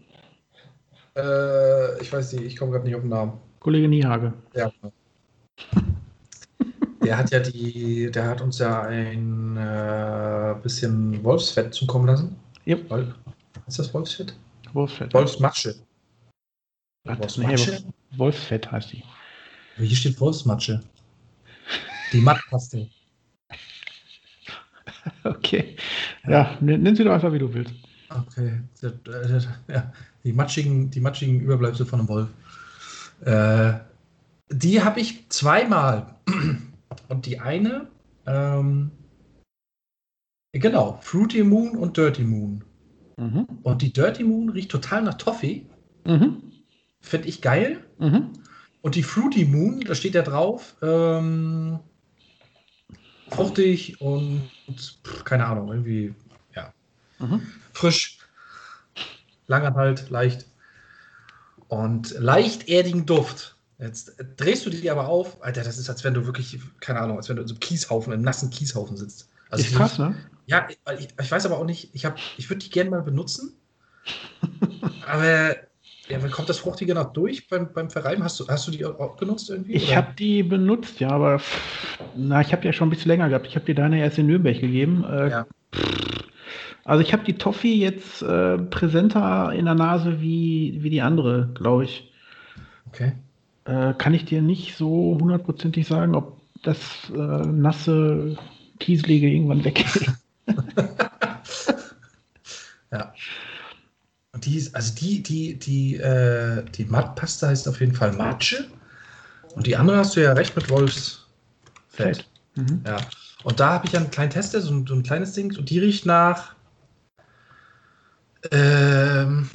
Äh, ich weiß nicht, ich komme gerade nicht auf den Namen. Kollege Niehage. Ja. Der hat ja die, der hat uns ja ein äh, bisschen Wolfsfett zukommen lassen. Yep. Wolf, ist das Wolfsfett? Wolfsfett. Wolfsmatsche. Wolfsmatsche? Nee, Wolfsfett heißt die. Hier steht Wolfsmatsche. Die Mattpaste. Okay. Ja, nenn nenn sie doch einfach, wie du willst. Okay. Ja, die matschigen, die matschigen Überbleibsel von einem Wolf. Äh, die habe ich zweimal. Und die eine, ähm, genau, Fruity Moon und Dirty Moon. Mhm. Und die Dirty Moon riecht total nach Toffee. Mhm. Finde ich geil. Mhm. Und die Fruity Moon, da steht ja drauf, ähm, fruchtig und pff, keine Ahnung, irgendwie, ja, Mhm. frisch, langanhalt, leicht und leicht erdigen Duft. Jetzt drehst du die aber auf, Alter, das ist, als wenn du wirklich, keine Ahnung, als wenn du in so einem Kieshaufen, in einem nassen Kieshaufen sitzt. Also ist krass, ne? Ja, ich, ich weiß aber auch nicht, ich, hab- ich würde die gerne mal benutzen. aber ja, kommt das Fruchtige noch durch beim, beim Verreiben? Hast du, hast du die auch genutzt irgendwie? Ich habe die benutzt, ja, aber na, ich habe ja schon ein bisschen länger gehabt. Ich habe die deine erst in Nürnberg gegeben. Äh, Ja. Also ich habe die Toffee jetzt äh, präsenter in der Nase wie, wie die andere, glaube ich. Okay. Äh, kann ich dir nicht so hundertprozentig sagen, ob das äh, nasse Kieselige irgendwann weggeht. ja. Und die ist, also die, die, die, äh, die Mattpaste heißt auf jeden Fall Matsche. Und die andere hast du ja recht mit Wolfsfett. Mhm. Ja. Und da habe ich ja einen kleinen Tester, so ein, so ein kleines Ding, und die riecht nach ähm,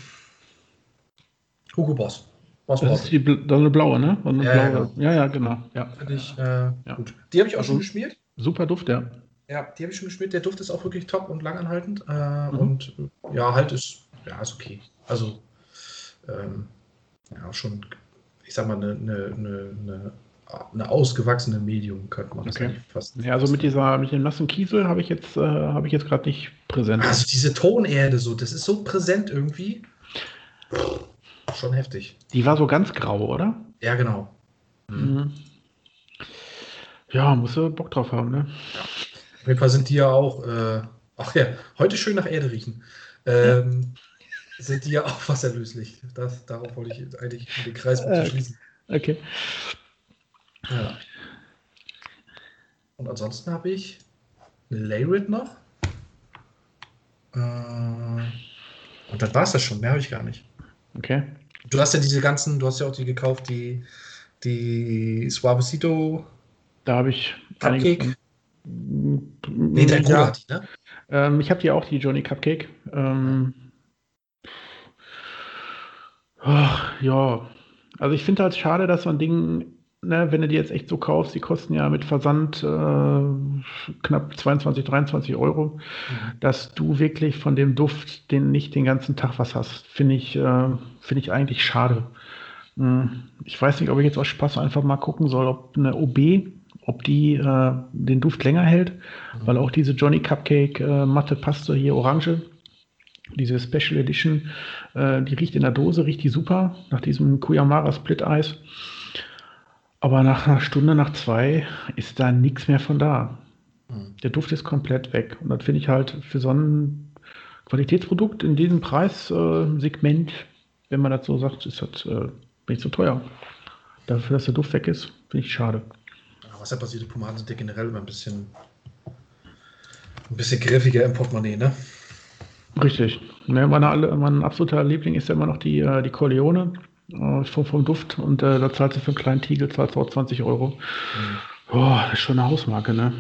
Hugo Boss. Boss Das Boss. ist die das eine blaue, ne? Eine Ja, blaue. Ja, ja, genau. Ja. Finde ich äh, Ja. gut. Die habe ich auch Also- schon geschmiert. Super Duft, ja. Ja, die habe ich schon geschmiert. Der Duft ist auch wirklich top und langanhaltend. Äh, Mhm. Und äh, ja, halt ist, ja, ist okay. Also, ähm, ja, schon, ich sag mal, eine, eine, eine, eine, ausgewachsene Medium könnte man Okay. fast. Ja, also mit dieser, mit dem nassen Kiesel habe ich jetzt, äh, habe ich jetzt gerade nicht präsent. Also diese Tonerde so, das ist so präsent irgendwie. Schon heftig. Die war so ganz grau, oder? Ja, genau. Mhm. Ja, musst du Bock drauf haben, ne? Auf Fall sind die ja auch, äh, ach ja, heute schön nach Erde riechen. Ähm, Sind die ja auch wasserlöslich. Das, darauf wollte ich eigentlich den Kreis mit Äh. schließen. Okay. Ja. Und ansonsten habe ich eine Layrit noch. Äh, und dann war es das schon. Mehr habe ich gar nicht. Okay. Du hast ja diese ganzen, du hast ja auch die gekauft, die, die Suavecito Da habe ich Cupcake. Nee, dein Bruder ja, hat die, ne? ähm, ich habe die auch, die Johnny Cupcake. Ähm, ach, ja, also ich finde halt schade, dass so ein Ding ne, wenn du die jetzt echt so kaufst, die kosten ja mit Versand äh, knapp 22, 23 Euro, mhm. dass du wirklich von dem Duft den nicht den ganzen Tag was hast, finde ich, äh, finde ich eigentlich schade. Hm, ich weiß nicht, ob ich jetzt aus Spaß einfach mal gucken soll, ob eine OB, ob die äh, den Duft länger hält, mhm. weil auch diese Johnny Cupcake äh, Matte Paste hier Orange, diese Special Edition, äh, die riecht in der Dose, riecht die super, nach diesem Kuyamara Split Eis. Aber nach einer Stunde, nach zwei, ist da nichts mehr von da. Mhm. Der Duft ist komplett weg. Und das finde ich halt für so ein Qualitätsprodukt in diesem Preissegment, wenn man das so sagt, ist das äh, nicht so teuer. Dafür, dass der Duft weg ist, finde ich schade. Wasserbasierte Pomaden sind ja generell immer ein bisschen, ein bisschen griffiger im Portemonnaie, ne? Richtig. Ne, meine, mein absoluter Liebling ist ja immer noch die, äh, die Corleone äh, vom, vom Duft und äh, da zahlst du für einen kleinen Tiegel zahlst du auch 20 Euro. Mhm. Oh, das ist schon eine Hausmarke, ne?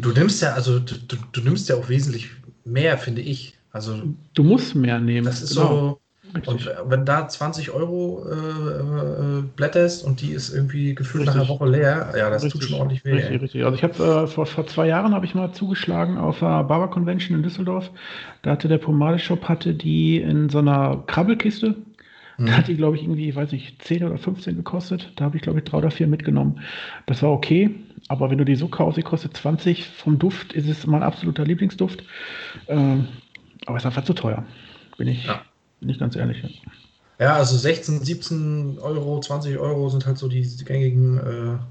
Du nimmst ja, also du, du nimmst ja auch wesentlich mehr, finde ich. Also du musst mehr nehmen. Das ist genau. so. Und wenn da 20 Euro äh, äh, blätterst und die ist irgendwie gefühlt richtig. nach einer Woche leer, ja, das richtig. tut schon ordentlich weh. Richtig, richtig. Also ich habe äh, vor, vor zwei Jahren habe ich mal zugeschlagen auf der Barber Convention in Düsseldorf. Da hatte der Pomadeshop hatte die in so einer Krabbelkiste Mhm. Da hat die, glaube ich, irgendwie, weiß ich, 10 oder 15 gekostet. Da habe ich, glaube ich, drei oder vier mitgenommen. Das war okay. Aber wenn du die so kaufst, die kostet 20 vom Duft, ist es mein absoluter Lieblingsduft. Ähm, aber ist einfach zu teuer. Bin ich, ja. Bin ich ganz ehrlich. Ja, also 16, 17 Euro, 20 Euro sind halt so die, die gängigen.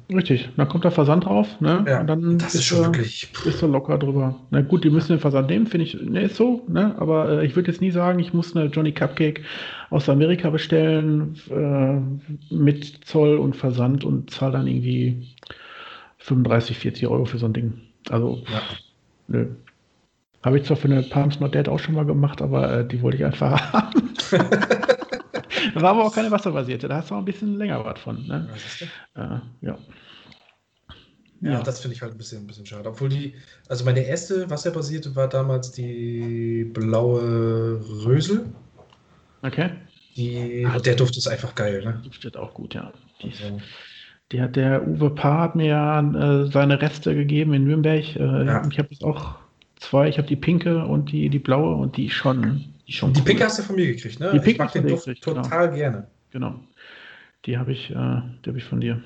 Äh Richtig, dann kommt der Versand drauf, ne? Ja, und dann das ist schon er, wirklich. Ist so locker drüber. Na gut, die müssen den Versand nehmen, finde ich, ne, ist so, ne? Aber äh, ich würde jetzt nie sagen, ich muss eine Johnny Cupcake aus Amerika bestellen äh, mit Zoll und Versand und zahle dann irgendwie 35, 40 Euro für so ein Ding. Also, ja. nö. Habe ich zwar für eine Palms Not Dead auch schon mal gemacht, aber äh, die wollte ich einfach haben. War aber auch keine wasserbasierte, da hast du auch ein bisschen länger was von. Ne? Äh, ja. ja. Ja, das finde ich halt ein bisschen, ein bisschen schade. Obwohl die, also meine erste wasserbasierte war damals die blaue Rösel. Okay. Die, Ach, der Duft ist einfach geil, ne? Duftet auch gut, ja. Die, also. die hat der Uwe Paar hat mir ja äh, seine Reste gegeben in Nürnberg. Äh, ja. Ich habe jetzt auch zwei. Ich habe die pinke und die, die blaue und die schon die, schon die Picke hast du von mir gekriegt, ne? Die ich mag den Duft genau. total genau. gerne. Genau. Die habe ich, äh, hab ich von dir.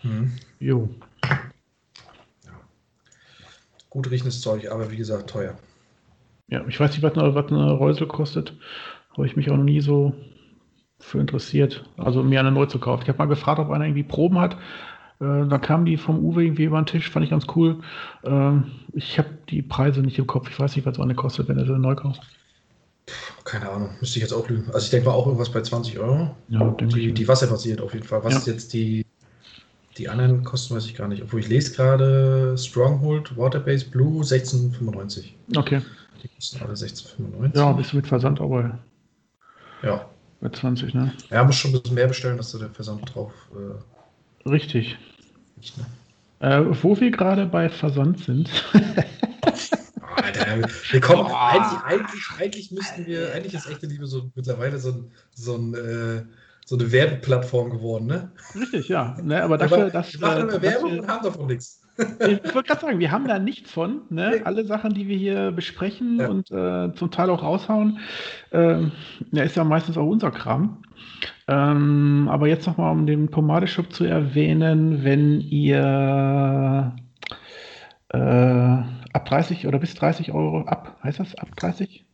Hm. Jo. Ja. Gut riechendes Zeug, aber wie gesagt, teuer. Ja, ich weiß nicht, was eine, was eine Reusel kostet. Habe ich mich auch noch nie so für interessiert, also mir eine neu zu kaufen. Ich habe mal gefragt, ob einer irgendwie Proben hat. Äh, da kam die vom Uwe irgendwie über den Tisch, fand ich ganz cool. Äh, ich habe die Preise nicht im Kopf. Ich weiß nicht, was so eine kostet, wenn du sie neu kaufst. Keine Ahnung, müsste ich jetzt auch lügen. Also ich denke mal auch irgendwas bei 20 Euro. Ja, die, die wasserbasiert auf jeden Fall. Was ja. jetzt die, die anderen kosten, weiß ich gar nicht. Obwohl ich lese gerade Stronghold Waterbase Blue 16,95. Okay. Die kosten alle 16,95. Ja, bist du mit Versand aber. Ja. Bei 20, ne? Ja, muss schon ein bisschen mehr bestellen, dass du der Versand drauf. Äh, Richtig. Nicht, ne? Äh, wo wir gerade bei Versand sind. Alter, wir kommen, oh. eigentlich, eigentlich, eigentlich müssten wir, eigentlich ist echte Liebe so mittlerweile so ein, so ein äh, so eine Werbeplattform geworden, ne? Richtig, ja. Ne, aber dafür, dass, wir machen immer äh, Werbung und haben davon nichts. Ich wollte gerade sagen, wir haben da nichts von. Ne? Alle Sachen, die wir hier besprechen ja. und äh, zum Teil auch raushauen, äh, ja, ist ja meistens auch unser Kram. Ähm, aber jetzt nochmal, um den Pomadeshop zu erwähnen, wenn ihr äh, ab 30 oder bis 30 Euro, ab, heißt das ab 30?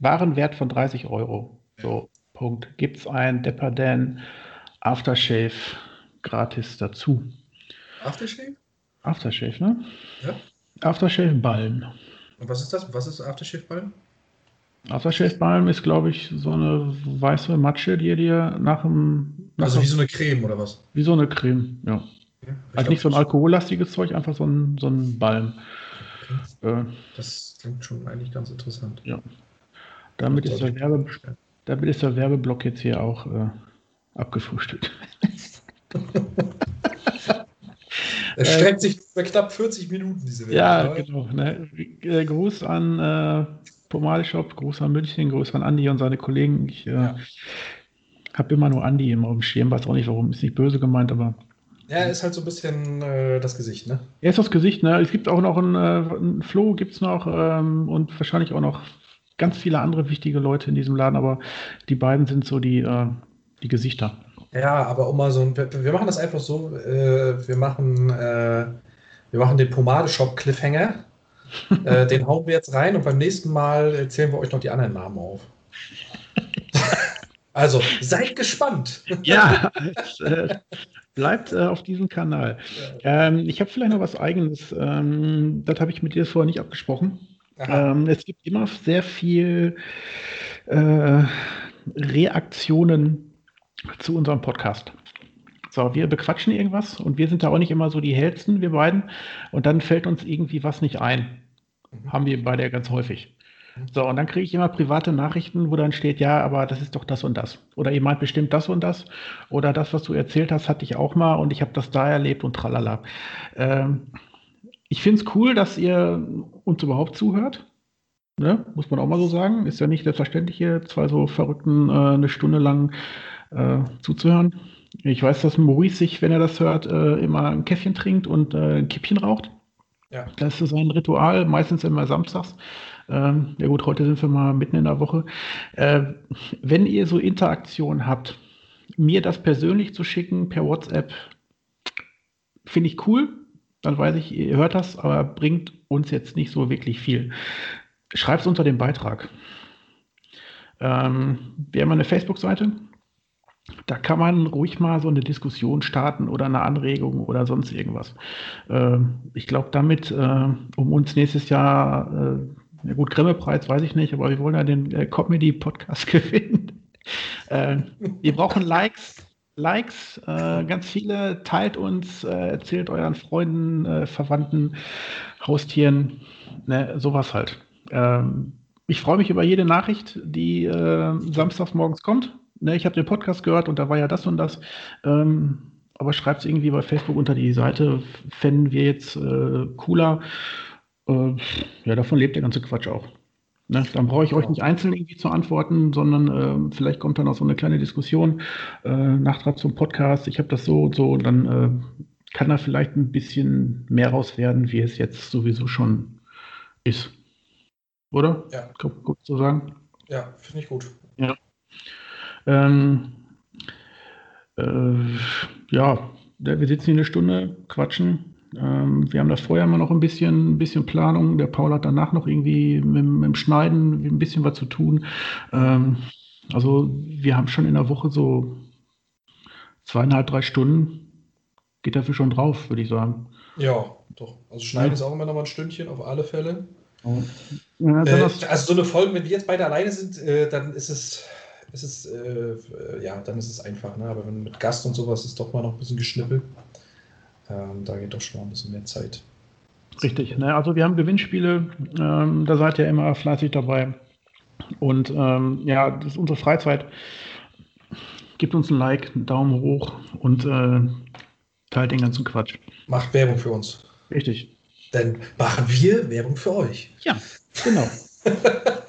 Warenwert von 30 Euro. So, Punkt. Gibt es ein Depadan Aftershave gratis dazu. Aftershave? Aftershave, ne? Ja. Aftershave Balm. Und was ist das? Was ist Aftershave Balm? Aftershave Balm ist, glaube ich, so eine weiße Matsche, die ihr dir nach dem. Nach also wie so eine Creme oder was? Wie so eine Creme, ja. Okay. Also nicht so ein alkohollastiges Zeug, einfach so ein, so ein Balm. Okay. Äh, das klingt schon eigentlich ganz interessant. Ja. Damit ist, der Werbe, damit ist der Werbeblock jetzt hier auch äh, abgefrühstückt. Es streckt sich für knapp 40 Minuten, diese Werbung. Ja, genau. Ne? Äh, Gruß an äh, Pomalshop, Gruß an München, Gruß an Andi und seine Kollegen. Ich äh, ja. habe immer nur Andi im, im Schirm, weiß auch nicht warum, ist nicht böse gemeint, aber. Ja, er ist halt so ein bisschen äh, das Gesicht, ne? Er ist das Gesicht, ne? Es gibt auch noch einen, äh, einen Flo, gibt es noch ähm, und wahrscheinlich auch noch ganz viele andere wichtige Leute in diesem Laden, aber die beiden sind so die, äh, die Gesichter. Ja, aber um mal so ein, wir, machen das einfach so, äh, wir machen, äh, wir machen den Pomadeshop Cliffhanger, äh, den hauen wir jetzt rein und beim nächsten Mal erzählen wir euch noch die anderen Namen auf. also, seid gespannt. Ja, es, äh, bleibt äh, auf diesem Kanal. Ähm, ich habe vielleicht noch was Eigenes, ähm, das habe ich mit dir vorher nicht abgesprochen. Ähm, es gibt immer sehr viel äh, Reaktionen zu unserem Podcast. So, wir bequatschen irgendwas und wir sind da auch nicht immer so die hellsten, wir beiden. Und dann fällt uns irgendwie was nicht ein. Mhm. Haben wir beide ja ganz häufig. Mhm. So, und dann kriege ich immer private Nachrichten, wo dann steht, ja, aber das ist doch das und das. Oder ihr meint bestimmt das und das. Oder das, was du erzählt hast, hatte ich auch mal und ich habe das da erlebt und tralala. Ähm, ich finde es cool, dass ihr uns überhaupt zuhört. Ne? Muss man auch mal so sagen. Ist ja nicht selbstverständlich, hier zwei so Verrückten äh, eine Stunde lang äh, zuzuhören. Ich weiß, dass Maurice sich, wenn er das hört, äh, immer ein Käffchen trinkt und äh, ein Kippchen raucht. Ja. Das ist so sein Ritual, meistens immer samstags. Ähm, ja gut, heute sind wir mal mitten in der Woche. Äh, wenn ihr so Interaktion habt, mir das persönlich zu schicken per WhatsApp, finde ich cool dann weiß ich, ihr hört das, aber bringt uns jetzt nicht so wirklich viel. Schreibt es unter dem Beitrag. Ähm, wir haben eine Facebook-Seite. Da kann man ruhig mal so eine Diskussion starten oder eine Anregung oder sonst irgendwas. Ähm, ich glaube, damit, äh, um uns nächstes Jahr, äh, ja gut, Grimme-Preis weiß ich nicht, aber wir wollen ja den äh, Comedy-Podcast gewinnen. Äh, wir brauchen Likes, Likes, ganz viele. Teilt uns, äh, erzählt euren Freunden, Verwandten, Haustieren, ne, sowas halt. Ähm, ich freue mich über jede Nachricht, die äh, samstags morgens kommt. Ne, ich habe den Podcast gehört und da war ja das und das. Ähm, aber schreibt es irgendwie bei Facebook unter die Seite. Fänden wir jetzt äh, cooler. Äh, ja, davon lebt der ganze Quatsch auch. Ne, dann brauche ich euch nicht einzeln irgendwie zu antworten, sondern äh, vielleicht kommt dann auch so eine kleine Diskussion, äh, Nachtrag zum Podcast, ich habe das so und so, und dann äh, kann da vielleicht ein bisschen mehr raus werden, wie es jetzt sowieso schon ist. Oder? Ja. Gut zu sagen? Ja, finde ich gut. Ja. Ähm, äh, ja, wir sitzen hier eine Stunde, quatschen. Ähm, wir haben das vorher immer noch ein bisschen, ein bisschen Planung. Der Paul hat danach noch irgendwie mit, mit dem Schneiden ein bisschen was zu tun. Ähm, also wir haben schon in der Woche so zweieinhalb, drei Stunden. Geht dafür schon drauf, würde ich sagen. Ja, doch. Also Schneiden ja. ist auch immer noch mal ein Stündchen, auf alle Fälle. Ja, äh, also so eine Folge, wenn wir jetzt beide alleine sind, äh, dann ist es, ist es äh, ja, dann ist es einfach. Ne? Aber wenn mit Gast und sowas ist doch mal noch ein bisschen geschnippelt. Ähm, da geht doch schon ein bisschen mehr Zeit. Richtig. Ne? Also wir haben Gewinnspiele, ähm, da seid ihr immer fleißig dabei. Und ähm, ja, das ist unsere Freizeit. Gebt uns ein Like, einen Daumen hoch und äh, teilt den ganzen Quatsch. Macht Werbung für uns. Richtig. Dann machen wir Werbung für euch. Ja, genau.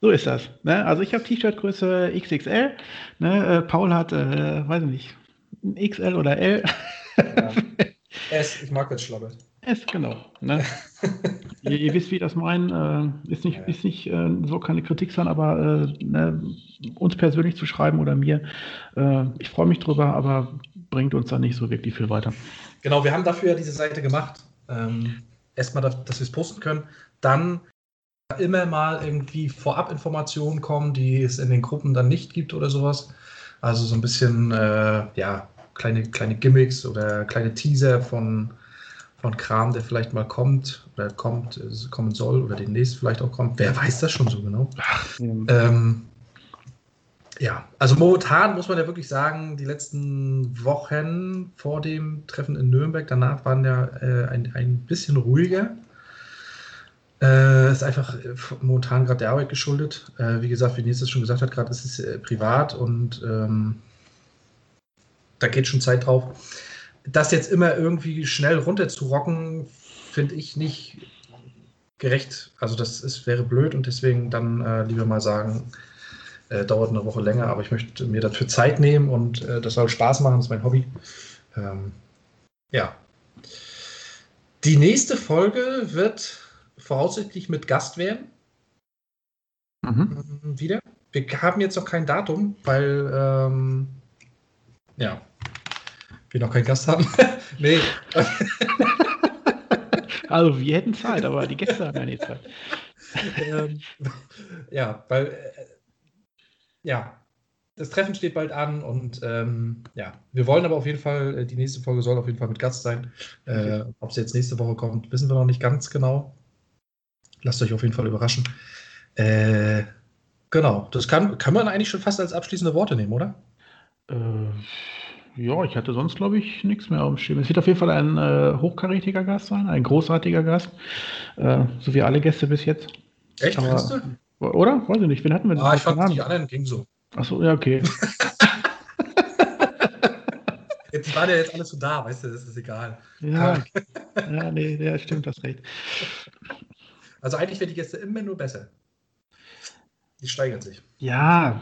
so ist das. Ne? Also ich habe T-Shirt-Größe XXL. Ne? Äh, Paul hat, äh, weiß ich nicht, XL oder L. Ja. S, ich mag das Schlabbert. S, genau. Ne? ihr, ihr, wisst, wie ich das meine. Äh, ist nicht, ja. ist nicht äh, so keine Kritik sein, aber äh, ne, uns persönlich zu schreiben oder mir, äh, ich freue mich drüber, aber bringt uns da nicht so wirklich viel weiter. Genau, wir haben dafür ja diese Seite gemacht. Ähm, Erstmal, dass, dass wir es posten können. Dann immer mal irgendwie Vorab-Informationen kommen, die es in den Gruppen dann nicht gibt oder sowas. Also so ein bisschen, äh, ja, kleine, kleine Gimmicks oder kleine Teaser von, von Kram, der vielleicht mal kommt oder kommt, äh, kommen soll oder demnächst vielleicht auch kommt. Wer weiß das schon so genau? Ach, ähm, ja, also momentan muss man ja wirklich sagen, die letzten Wochen vor dem Treffen in Nürnberg, danach waren ja äh, ein, ein bisschen ruhiger. Äh, ist einfach äh, momentan gerade der Arbeit geschuldet. Äh, wie gesagt, wie Nils schon gesagt hat, gerade ist es äh, privat und ähm, da geht schon Zeit drauf. Das jetzt immer irgendwie schnell runter zu rocken, finde ich nicht gerecht. Also das ist, wäre blöd und deswegen dann äh, lieber mal sagen, Äh, dauert eine Woche länger, aber ich möchte mir dafür Zeit nehmen und das soll Spaß machen, das ist mein Hobby. Ähm, ja. Die nächste Folge wird voraussichtlich mit Gast werden. Mhm. Mhm, Wieder. Wir haben jetzt noch kein Datum, weil ähm, ja, wir noch keinen Gast haben. nee, Also wir hätten Zeit, aber die Gäste haben ja nicht Zeit. ähm, ja, weil äh, ja, das Treffen steht bald an und ähm, ja, wir wollen aber auf jeden Fall, äh, die nächste Folge soll auf jeden Fall mit Gast sein. Äh, Ob sie jetzt nächste Woche kommt, wissen wir noch nicht ganz genau. Lasst euch auf jeden Fall überraschen. Äh, genau, das kann, kann man eigentlich schon fast als abschließende Worte nehmen, oder? Äh, ja, ich hatte sonst, glaube ich, nichts mehr auf dem Schirm. Es wird auf jeden Fall ein äh, hochkarätiger Gast sein, ein großartiger Gast, äh, so wie alle Gäste bis jetzt. Echt? Aber- Findest du? Oder? Weiß ich nicht. Wen hatten wir denn? Ah, ich fand Keine die anderen ging so. Achso, ja, okay. Jetzt war der jetzt alles so da, weißt du, das ist egal. Ja, ja nee, ja, stimmt, das recht. Also eigentlich werden die Gäste immer nur besser. Die steigern sich. Ja,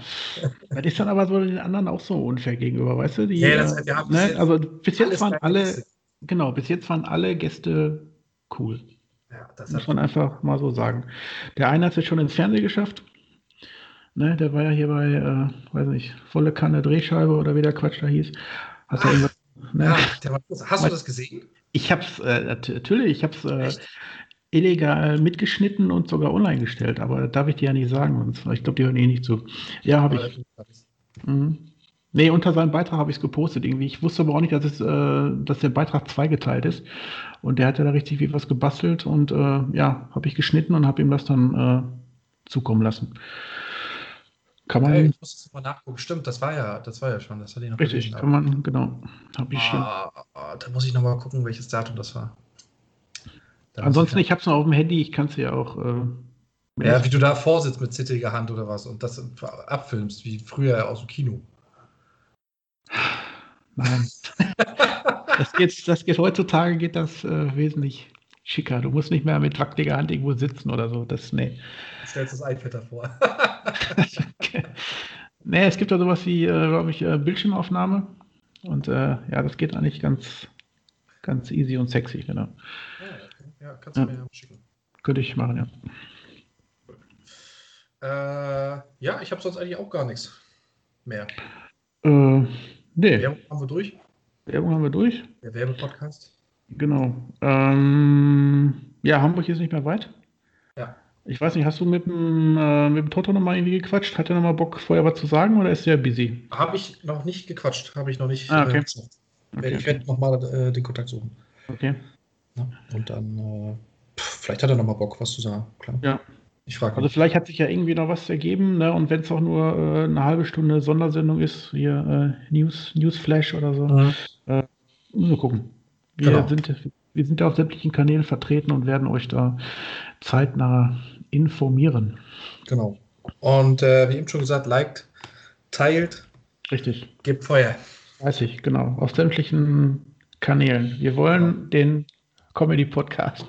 das ist dann aber so den anderen auch so unfair gegenüber, weißt du? Die, Ja, das- äh, wir haben ne, also bis jetzt waren alle, Gäste. genau, bis jetzt waren alle Gäste cool. Ja, das Muss man einfach mal so sagen. Der eine hat es schon ins Fernsehen geschafft. Ne, der war ja hier bei, äh, weiß nicht, volle Kanne Drehscheibe oder wie der Quatsch da hieß. Hat Ach, ne? ja, der war, hast du das gesehen? Ich hab's, äh, nat- natürlich, ich hab's äh? Illegal mitgeschnitten und sogar online gestellt, aber das darf ich dir ja nicht sagen, sonst, ich glaube, die hören eh nicht zu. Ja, habe ich. Mhm. Nee, unter seinem Beitrag habe ich es gepostet irgendwie. Ich wusste aber auch nicht, dass, es, äh, dass der Beitrag zweigeteilt ist. Und der hat ja da richtig wie was gebastelt und äh, ja, habe ich geschnitten und habe ihm das dann äh, zukommen lassen. Kann man, Ey, ich muss das mal nachgucken. Stimmt, das war ja, das war ja schon. Das hatte ich noch richtig, gesehen, kann man, genau. Habe ich schon. Ah, ah, da muss ich nochmal gucken, welches Datum das war. Ansonsten, ich habe es noch auf dem Handy, ich kann es ja auch. Äh, ja, wie du da vorsitzt mit zittriger Hand oder was und das abfilmst, wie früher aus dem Kino. Nein. das, geht, das geht heutzutage geht das äh, wesentlich schicker. Du musst nicht mehr mit wackeliger Hand irgendwo sitzen oder so. Das, nee. Du stellst das iPad davor. nee, es gibt ja sowas wie, äh, glaube ich, äh, Bildschirmaufnahme. Und äh, ja, das geht eigentlich ganz, ganz easy und sexy, genau. ja. Ja, kannst du Ja. mir ja schicken. Könnte ich machen, ja. Äh, ja, ich habe sonst eigentlich auch gar nichts mehr. Äh, nee, Werbung haben wir durch. Werbung haben wir durch. Der Werbepodcast. Genau. Ähm, ja, Hamburg ist nicht mehr weit. Ja. Ich weiß nicht, hast du mit dem, äh, mit dem Toto nochmal irgendwie gequatscht? Hat er nochmal Bock, vorher was zu sagen oder ist der busy? Habe ich noch nicht gequatscht, habe ich noch nicht. Ah, okay. äh. Okay, Ich werde nochmal äh, den Kontakt suchen. okay. Ne? Und dann, äh, pff, vielleicht hat er nochmal Bock, was zu sagen. Klar. Ja. Ich frage Also vielleicht hat sich ja irgendwie noch was ergeben, ne? Und wenn es auch nur äh, eine halbe Stunde Sondersendung ist, hier äh, News, Newsflash oder so, Mhm. müssen wir gucken. Wir, Genau. sind, wir sind ja auf sämtlichen Kanälen vertreten und werden euch da zeitnah informieren. Genau. Und äh, wie eben schon gesagt, liked, teilt, Richtig. gebt Feuer. Weiß ich, genau. Auf sämtlichen Kanälen. Wir wollen den Comedy-Podcast.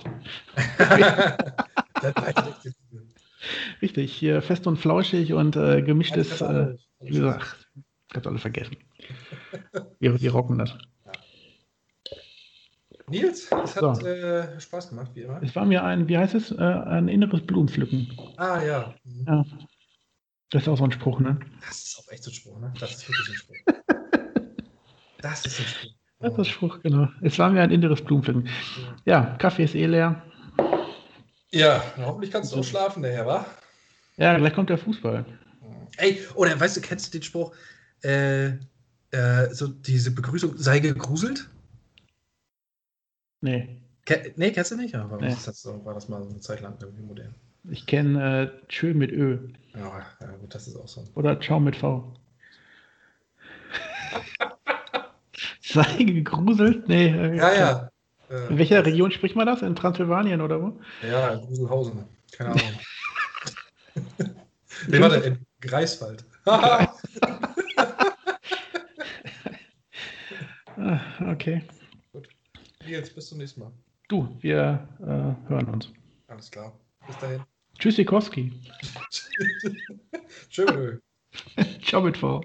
Richtig, hier fest und flauschig und äh, gemischtes. Äh, wie gesagt, kannst alle vergessen. Wir, wir rocken das. Nils, es hat So. äh, Spaß gemacht, wie immer. Es war mir ein, wie heißt es, äh, ein inneres Blumenpflücken. Ah ja. Mhm. Ja. Das ist auch so ein Spruch, ne? Das ist auch echt so ein Spruch, ne? Das ist wirklich ein Spruch. Das ist ein Spruch. Das ist Spruch, genau. Es war mir ein inneres Blumenpflücken. Ja, Kaffee ist eh leer. Ja, hoffentlich kannst du auch schlafen, der Herr, wa? Ja, gleich kommt der Fußball. Ey, oder weißt du, kennst du den Spruch, äh, äh, so diese Begrüßung, sei gegruselt? Nee, Ke nee, kennst du nicht? Ja, war, Nee. das, das war das mal so eine Zeit lang irgendwie modern. ich kenne äh, Tschö mit Ö. Ja, ja, gut, das ist auch so. Oder Ciao mit V. Sei gegruselt? Nee. äh, Ja, ja. In Äh, welcher Region spricht man das? In Transsilvanien oder wo? ja, Gruselhausen. Keine Ahnung. nee, warte, in Greifswald. Ah, okay. Nils, bis zum nächsten Mal. Du, wir äh, hören uns. Alles klar. Bis dahin. Tschüssikowski. Tschö. Ciao mit V.